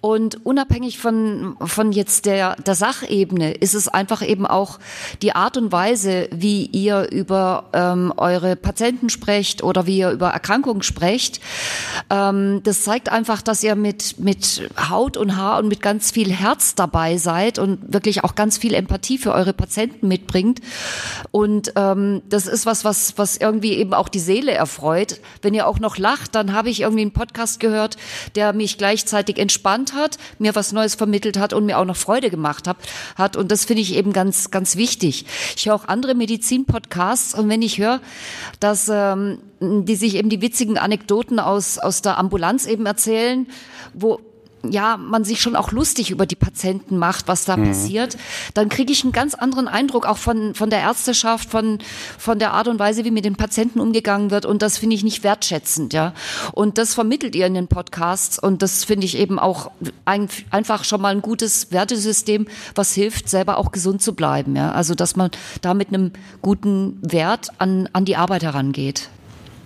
und unabhängig von, von jetzt der, der Sachebene ist es einfach eben auch die Art und Weise, wie ihr über ähm, eure Patienten sprecht oder wie ihr über Erkrankungen sprecht. Ähm, das zeigt einfach, dass ihr mit, mit Haut und Haar und mit ganz viel Herz dabei seid und wirklich auch ganz viel Empathie für eure Patienten mitbringt. Und ähm, das ist was, was, was irgendwie eben auch die Seele erfreut wenn ihr auch noch lacht, dann habe ich irgendwie einen Podcast gehört, der mich gleichzeitig entspannt hat, mir was Neues vermittelt hat und mir auch noch Freude gemacht hat. Und das finde ich eben ganz, ganz wichtig. Ich höre auch andere Medizin-Podcasts und wenn ich höre, dass ähm, die sich eben die witzigen Anekdoten aus, aus der Ambulanz eben erzählen, wo ja, man sich schon auch lustig über die Patienten macht, was da mhm. passiert, dann kriege ich einen ganz anderen Eindruck auch von, von der Ärzteschaft, von, von der Art und Weise, wie mit den Patienten umgegangen wird. Und das finde ich nicht wertschätzend, ja. Und das vermittelt ihr in den Podcasts. Und das finde ich eben auch ein, einfach schon mal ein gutes Wertesystem, was hilft, selber auch gesund zu bleiben, ja. Also, dass man da mit einem guten Wert an, an die Arbeit herangeht.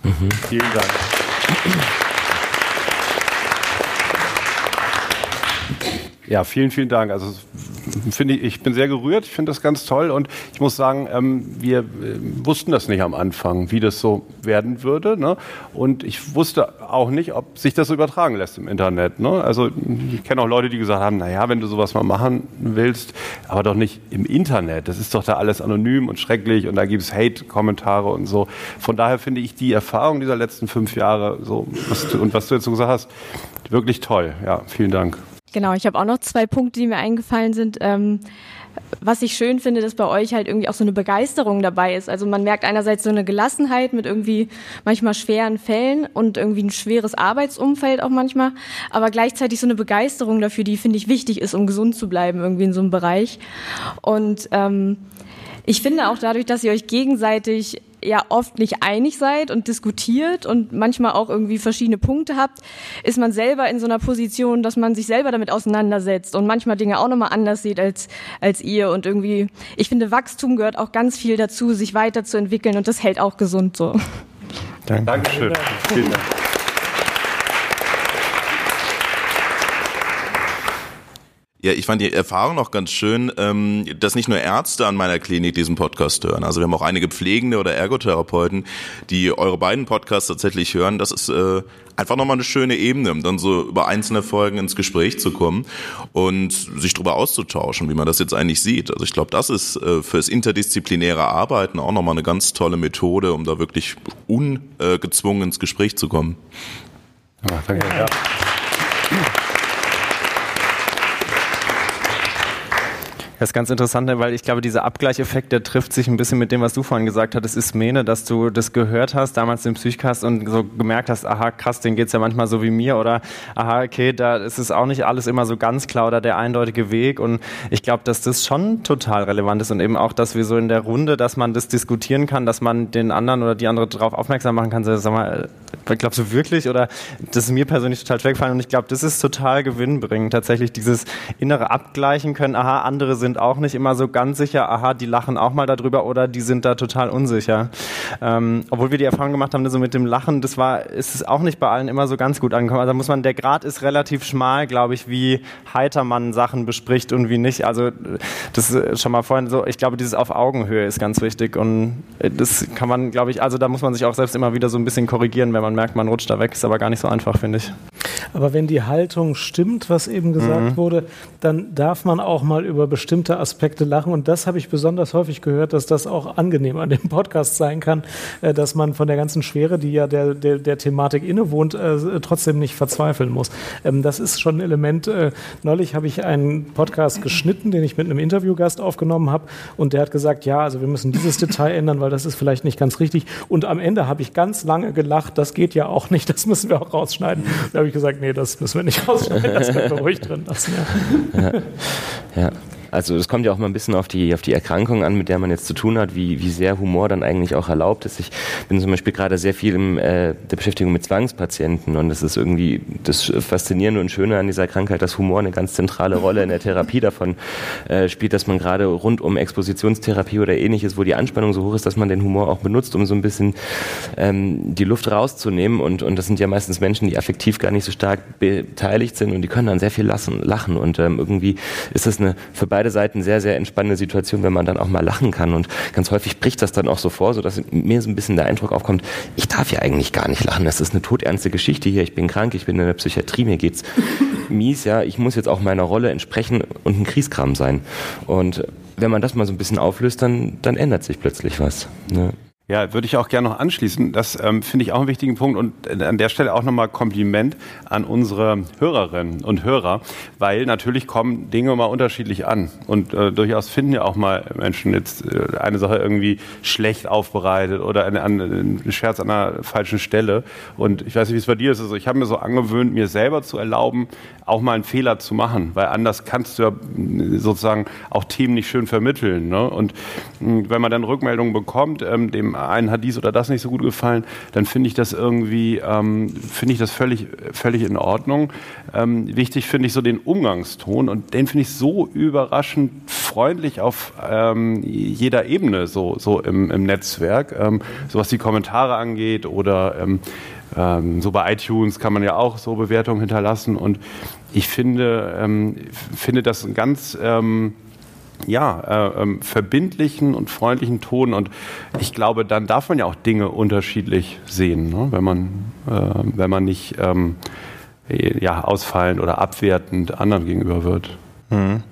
Mhm. Vielen Dank. Ja, vielen, vielen Dank. Also finde ich, ich bin sehr gerührt. Ich finde das ganz toll und ich muss sagen, ähm, wir äh, wussten das nicht am Anfang, wie das so werden würde. Ne? Und ich wusste auch nicht, ob sich das so übertragen lässt im Internet. Ne? Also ich kenne auch Leute, die gesagt haben, naja, wenn du sowas mal machen willst, aber doch nicht im Internet. Das ist doch da alles anonym und schrecklich und da gibt es Hate-Kommentare und so. Von daher finde ich die Erfahrung dieser letzten fünf Jahre so was du, und was du jetzt so gesagt hast, wirklich toll. Ja, vielen Dank. Genau, ich habe auch noch zwei Punkte, die mir eingefallen sind. Ähm, was ich schön finde, dass bei euch halt irgendwie auch so eine Begeisterung dabei ist. Also man merkt einerseits so eine Gelassenheit mit irgendwie manchmal schweren Fällen und irgendwie ein schweres Arbeitsumfeld auch manchmal, aber gleichzeitig so eine Begeisterung dafür, die finde ich wichtig ist, um gesund zu bleiben irgendwie in so einem Bereich. Und ähm, ich finde auch dadurch, dass ihr euch gegenseitig ja oft nicht einig seid und diskutiert und manchmal auch irgendwie verschiedene Punkte habt, ist man selber in so einer Position, dass man sich selber damit auseinandersetzt und manchmal Dinge auch nochmal anders sieht als, als ihr. Und irgendwie, ich finde, Wachstum gehört auch ganz viel dazu, sich weiterzuentwickeln und das hält auch gesund so. Danke. Dankeschön. Vielen Dank. Ja, ich fand die Erfahrung noch ganz schön, ähm, dass nicht nur Ärzte an meiner Klinik diesen Podcast hören. Also wir haben auch einige Pflegende oder Ergotherapeuten, die eure beiden Podcasts tatsächlich hören. Das ist äh, einfach nochmal eine schöne Ebene, um dann so über einzelne Folgen ins Gespräch zu kommen und sich darüber auszutauschen, wie man das jetzt eigentlich sieht. Also ich glaube, das ist äh, fürs interdisziplinäre Arbeiten auch nochmal eine ganz tolle Methode, um da wirklich ungezwungen ins Gespräch zu kommen. Ja, danke. Ja. Das ist ganz interessant, weil ich glaube, dieser Abgleicheffekt, der trifft sich ein bisschen mit dem, was du vorhin gesagt hattest, ist Mene, dass du das gehört hast, damals den Psychcast und so gemerkt hast, aha, krass, den geht's ja manchmal so wie mir oder aha, okay, da ist es auch nicht alles immer so ganz klar oder der eindeutige Weg. Und ich glaube, dass das schon total relevant ist und eben auch, dass wir so in der Runde, dass man das diskutieren kann, dass man den anderen oder die andere darauf aufmerksam machen kann, sag mal, äh, glaubst du wirklich oder das ist mir persönlich total schwer gefallen und ich glaube, das ist total gewinnbringend, tatsächlich dieses innere Abgleichen können, aha, andere sind sind auch nicht immer so ganz sicher, aha, die lachen auch mal darüber oder die sind da total unsicher. Ähm, obwohl wir die Erfahrung gemacht haben, so mit dem Lachen, das war, ist es auch nicht bei allen immer so ganz gut angekommen. Also muss man, der Grad ist relativ schmal, glaube ich, wie heiter man Sachen bespricht und wie nicht. Also das ist schon mal vorhin so, ich glaube, dieses auf Augenhöhe ist ganz wichtig und das kann man, glaube ich, also da muss man sich auch selbst immer wieder so ein bisschen korrigieren, wenn man merkt, man rutscht da weg. Ist aber gar nicht so einfach, finde ich. Aber wenn die Haltung stimmt, was eben gesagt mhm. wurde, dann darf man auch mal über bestimmte Aspekte lachen. Und das habe ich besonders häufig gehört, dass das auch angenehm an dem Podcast sein kann, äh, dass man von der ganzen Schwere, die ja der, der, der Thematik innewohnt, äh, trotzdem nicht verzweifeln muss. Ähm, das ist schon ein Element. Äh, neulich habe ich einen Podcast geschnitten, den ich mit einem Interviewgast aufgenommen habe. Und der hat gesagt, ja, also wir müssen dieses Detail ändern, weil das ist vielleicht nicht ganz richtig. Und am Ende habe ich ganz lange gelacht, das geht ja auch nicht, das müssen wir auch rausschneiden. Da habe ich gesagt, nee, das müssen wir nicht rausschneiden, das können wir ruhig drin lassen. Ja. ja. ja. Also es kommt ja auch mal ein bisschen auf die, auf die Erkrankung an, mit der man jetzt zu tun hat, wie, wie sehr Humor dann eigentlich auch erlaubt ist. Ich bin zum Beispiel gerade sehr viel in äh, der Beschäftigung mit Zwangspatienten und das ist irgendwie das Faszinierende und Schöne an dieser Krankheit, dass Humor eine ganz zentrale Rolle in der Therapie davon äh, spielt, dass man gerade rund um Expositionstherapie oder ähnliches, wo die Anspannung so hoch ist, dass man den Humor auch benutzt, um so ein bisschen ähm, die Luft rauszunehmen und, und das sind ja meistens Menschen, die affektiv gar nicht so stark beteiligt sind und die können dann sehr viel lassen, lachen und ähm, irgendwie ist das eine für beide Seiten sehr, sehr entspannende Situation, wenn man dann auch mal lachen kann. Und ganz häufig bricht das dann auch so vor, sodass mir so ein bisschen der Eindruck aufkommt, ich darf ja eigentlich gar nicht lachen. Das ist eine todernste Geschichte hier. Ich bin krank, ich bin in der Psychiatrie, mir geht's mies, ja. Ich muss jetzt auch meiner Rolle entsprechen und ein Kriegskram sein. Und wenn man das mal so ein bisschen auflöst, dann, dann ändert sich plötzlich was. Ne? Ja, würde ich auch gerne noch anschließen. Das ähm, finde ich auch einen wichtigen Punkt und äh, an der Stelle auch nochmal Kompliment an unsere Hörerinnen und Hörer, weil natürlich kommen Dinge mal unterschiedlich an und äh, durchaus finden ja auch mal Menschen jetzt äh, eine Sache irgendwie schlecht aufbereitet oder eine, eine, einen Scherz an einer falschen Stelle. Und ich weiß nicht, wie es bei dir ist. Also ich habe mir so angewöhnt, mir selber zu erlauben, auch mal einen Fehler zu machen, weil anders kannst du ja äh, sozusagen auch Themen nicht schön vermitteln. Ne? Und mh, wenn man dann Rückmeldungen bekommt, ähm, dem einen hat dies oder das nicht so gut gefallen, dann finde ich das irgendwie, ähm, finde ich das völlig, völlig in Ordnung. Ähm, wichtig finde ich so den Umgangston und den finde ich so überraschend freundlich auf ähm, jeder Ebene so, so im, im Netzwerk, ähm, so was die Kommentare angeht oder ähm, ähm, so bei iTunes kann man ja auch so Bewertungen hinterlassen und ich finde, finde das ein ganz ja, äh, ähm, verbindlichen und freundlichen Ton. Und ich glaube, dann darf man ja auch Dinge unterschiedlich sehen, ne? wenn, man, äh, wenn man nicht ähm, ja, ausfallend oder abwertend anderen gegenüber wird. Mhm.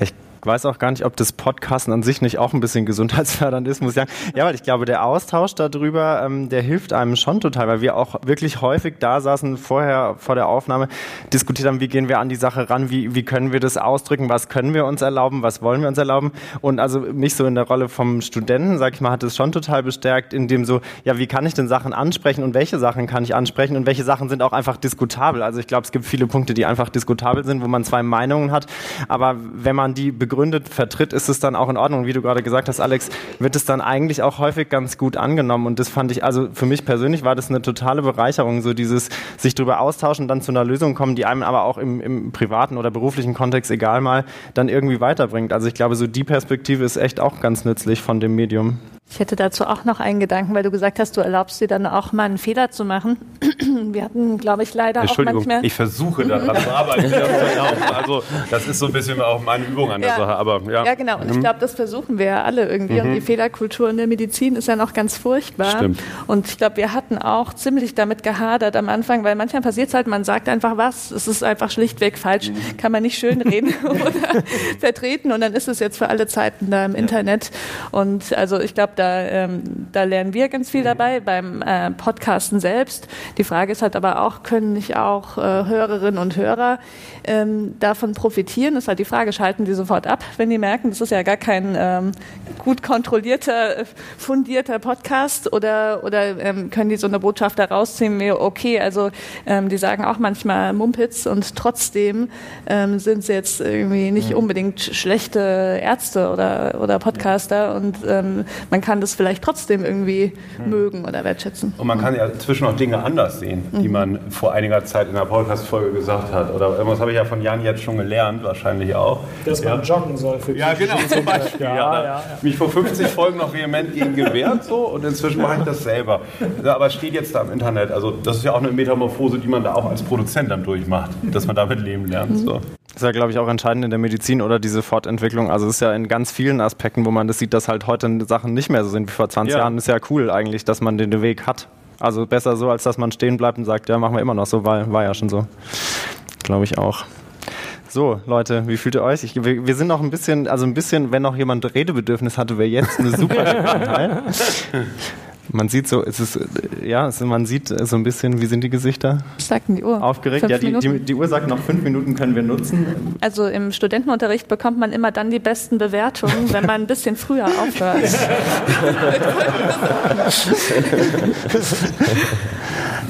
Ich weiß auch gar nicht, ob das Podcasten an sich nicht auch ein bisschen gesundheitsfördernd ist, muss ich sagen. Ja, weil ich glaube, der Austausch darüber, ähm, der hilft einem schon total, weil wir auch wirklich häufig da saßen, vorher vor der Aufnahme, diskutiert haben, wie gehen wir an die Sache ran, wie, wie können wir das ausdrücken, was können wir uns erlauben, was wollen wir uns erlauben. Und also mich so in der Rolle vom Studenten, sag ich mal, hat es schon total bestärkt, in dem so, ja, wie kann ich denn Sachen ansprechen und welche Sachen kann ich ansprechen und welche Sachen sind auch einfach diskutabel. Also ich glaube, es gibt viele Punkte, die einfach diskutabel sind, wo man zwei Meinungen hat. Aber wenn man die begründet, begründet vertritt, ist es dann auch in Ordnung. Wie du gerade gesagt hast, Alex, wird es dann eigentlich auch häufig ganz gut angenommen. Und das fand ich, also für mich persönlich war das eine totale Bereicherung, so dieses sich darüber austauschen, dann zu einer Lösung kommen, die einem aber auch im, im privaten oder beruflichen Kontext, egal mal, dann irgendwie weiterbringt. Also ich glaube, so die Perspektive ist echt auch ganz nützlich von dem Medium. Ich hätte dazu auch noch einen Gedanken, weil du gesagt hast, du erlaubst dir dann auch mal einen Fehler zu machen. Wir hatten, glaube ich, leider auch Entschuldigung, manchmal. ich versuche daran zu arbeiten. also das ist so ein bisschen auch meine Übung an der Ja. Sache. Aber, ja. Ja, genau. Und ich Mhm. glaube, das versuchen wir ja alle irgendwie. Und Mhm. die Fehlerkultur in der Medizin ist ja noch ganz furchtbar. Stimmt. Und ich glaube, wir hatten auch ziemlich damit gehadert am Anfang, weil manchmal passiert es halt, man sagt einfach was, es ist einfach schlichtweg falsch, Mhm. kann man nicht schön reden oder vertreten und dann ist es jetzt für alle Zeiten da im Internet. Und also ich glaube, da, ähm, da lernen wir ganz viel dabei beim äh, Podcasten selbst. Die Frage ist halt aber auch, können nicht auch äh, Hörerinnen und Hörer ähm, davon profitieren? Ist halt die Frage, schalten die sofort ab, wenn die merken, das ist ja gar kein ähm, gut kontrollierter, fundierter Podcast oder, oder ähm, können die so eine Botschaft da rausziehen wie, okay, also ähm, die sagen auch manchmal Mumpitz und trotzdem ähm, sind sie jetzt irgendwie nicht unbedingt schlechte Ärzte oder, oder Podcaster und ähm, man kann das vielleicht trotzdem irgendwie mögen oder wertschätzen. Und man kann ja inzwischen auch Dinge anders sehen, die Mhm. man vor einiger Zeit in der Podcast-Folge gesagt hat. Oder irgendwas habe ich ja von Jan jetzt schon gelernt, wahrscheinlich auch. Dass ja. man joggen soll für Ja, genau, zum. Beispiel. Ja, Ja, ja. Mich vor 50 Folgen noch vehement gegen gewehrt so und inzwischen mache ich das selber. Ja, aber es steht jetzt da im Internet. Also das ist ja auch eine Metamorphose, die man da auch als Produzent dann durchmacht, dass man damit leben lernt. So. Das ist ja, glaube ich, auch entscheidend in der Medizin oder diese Fortentwicklung. Also es ist ja in ganz vielen Aspekten, wo man das sieht, dass halt heute Sachen nicht mehr so sind wie vor 20 Ja. Jahren. Ist ja cool eigentlich, dass man den Weg hat. Also besser so, als dass man stehen bleibt und sagt, ja, machen wir immer noch so, war, war ja schon so. Glaube ich auch. So, Leute, wie fühlt ihr euch? Ich, wir, wir sind noch ein bisschen, also ein bisschen, wenn noch jemand Redebedürfnis hatte, wäre jetzt eine super Gelegenheit. Man sieht so, es ist, äh, ja, es, man sieht äh, so ein bisschen, wie sind die Gesichter? Was sagt denn die Uhr? Aufgeregt? Fünf ja, die, die, die Uhr sagt, noch fünf Minuten können wir nutzen. Also im Studentenunterricht bekommt man immer dann die besten Bewertungen, wenn man ein bisschen früher aufhört.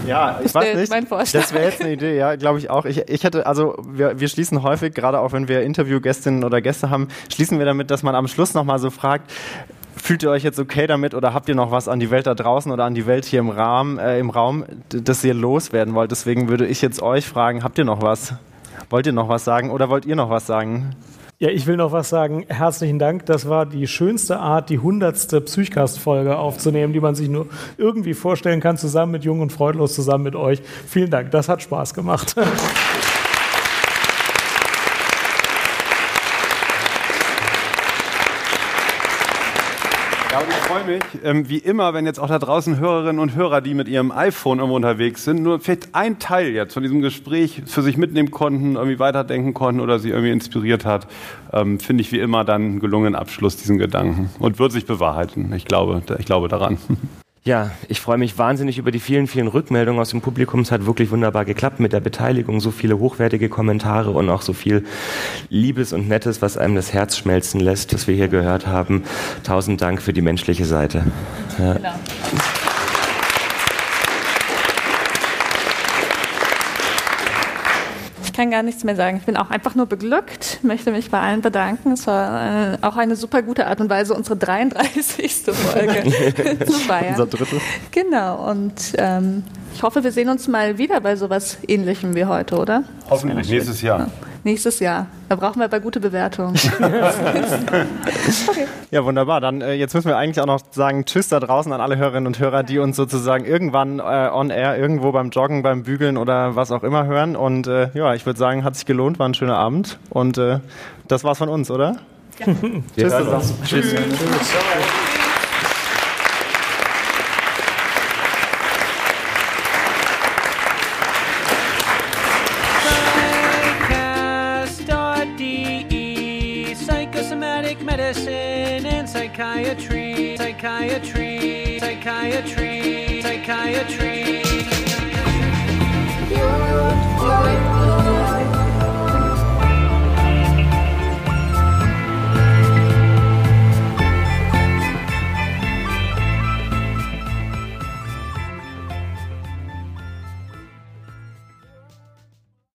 Ja, ich weiß nicht. mein Vorschlag. Das wäre jetzt eine Idee, ja, glaube ich auch. Ich, ich hätte, also wir, wir schließen häufig, gerade auch wenn wir Interviewgästinnen oder Gäste haben, schließen wir damit, dass man am Schluss nochmal so fragt, fühlt ihr euch jetzt okay damit oder habt ihr noch was an die Welt da draußen oder an die Welt hier im Rahmen, äh, im Raum, das ihr loswerden wollt? Deswegen würde ich jetzt euch fragen, habt ihr noch was? Wollt ihr noch was sagen oder wollt ihr noch was sagen? Ja, ich will noch was sagen. Herzlichen Dank. Das war die schönste Art, die hundertste Psychcast-Folge aufzunehmen, die man sich nur irgendwie vorstellen kann, zusammen mit Jung und Freudlos, zusammen mit euch. Vielen Dank. Das hat Spaß gemacht. Ja, und ich freue mich, ähm, wie immer, wenn jetzt auch da draußen Hörerinnen und Hörer, die mit ihrem iPhone irgendwo unterwegs sind, nur vielleicht ein Teil jetzt von diesem Gespräch für sich mitnehmen konnten, irgendwie weiterdenken konnten oder sie irgendwie inspiriert hat, ähm, finde ich wie immer dann einen gelungenen Abschluss diesen Gedanken und wird sich bewahrheiten. Ich glaube, ich glaube daran. Ja, ich freue mich wahnsinnig über die vielen, vielen Rückmeldungen aus dem Publikum. Es hat wirklich wunderbar geklappt mit der Beteiligung, so viele hochwertige Kommentare und auch so viel Liebes und Nettes, was einem das Herz schmelzen lässt, das wir hier gehört haben. Tausend Dank für die menschliche Seite. Ja. Ich kann gar nichts mehr sagen. Ich bin auch einfach nur beglückt, möchte mich bei allen bedanken. Es war äh, auch eine super gute Art und Weise, unsere 33. Folge zu feiern. Unser Drittel. Genau, und ähm, ich hoffe, wir sehen uns mal wieder bei sowas Ähnlichem wie heute, oder? Hoffentlich nächstes Jahr. Nächstes Jahr. Da brauchen wir aber gute Bewertungen. Ja, wunderbar. Dann äh, jetzt müssen wir eigentlich auch noch sagen Tschüss da draußen an alle Hörerinnen und Hörer, die uns sozusagen irgendwann äh, on air irgendwo beim Joggen, beim Bügeln oder was auch immer hören. Und äh, ja, ich würde sagen, hat sich gelohnt, war ein schöner Abend. Und äh, das war's von uns, oder? Wir Tschüss zusammen. uns. Tschüss. Psychiatry Psychiatry Psychiatry Psychiatry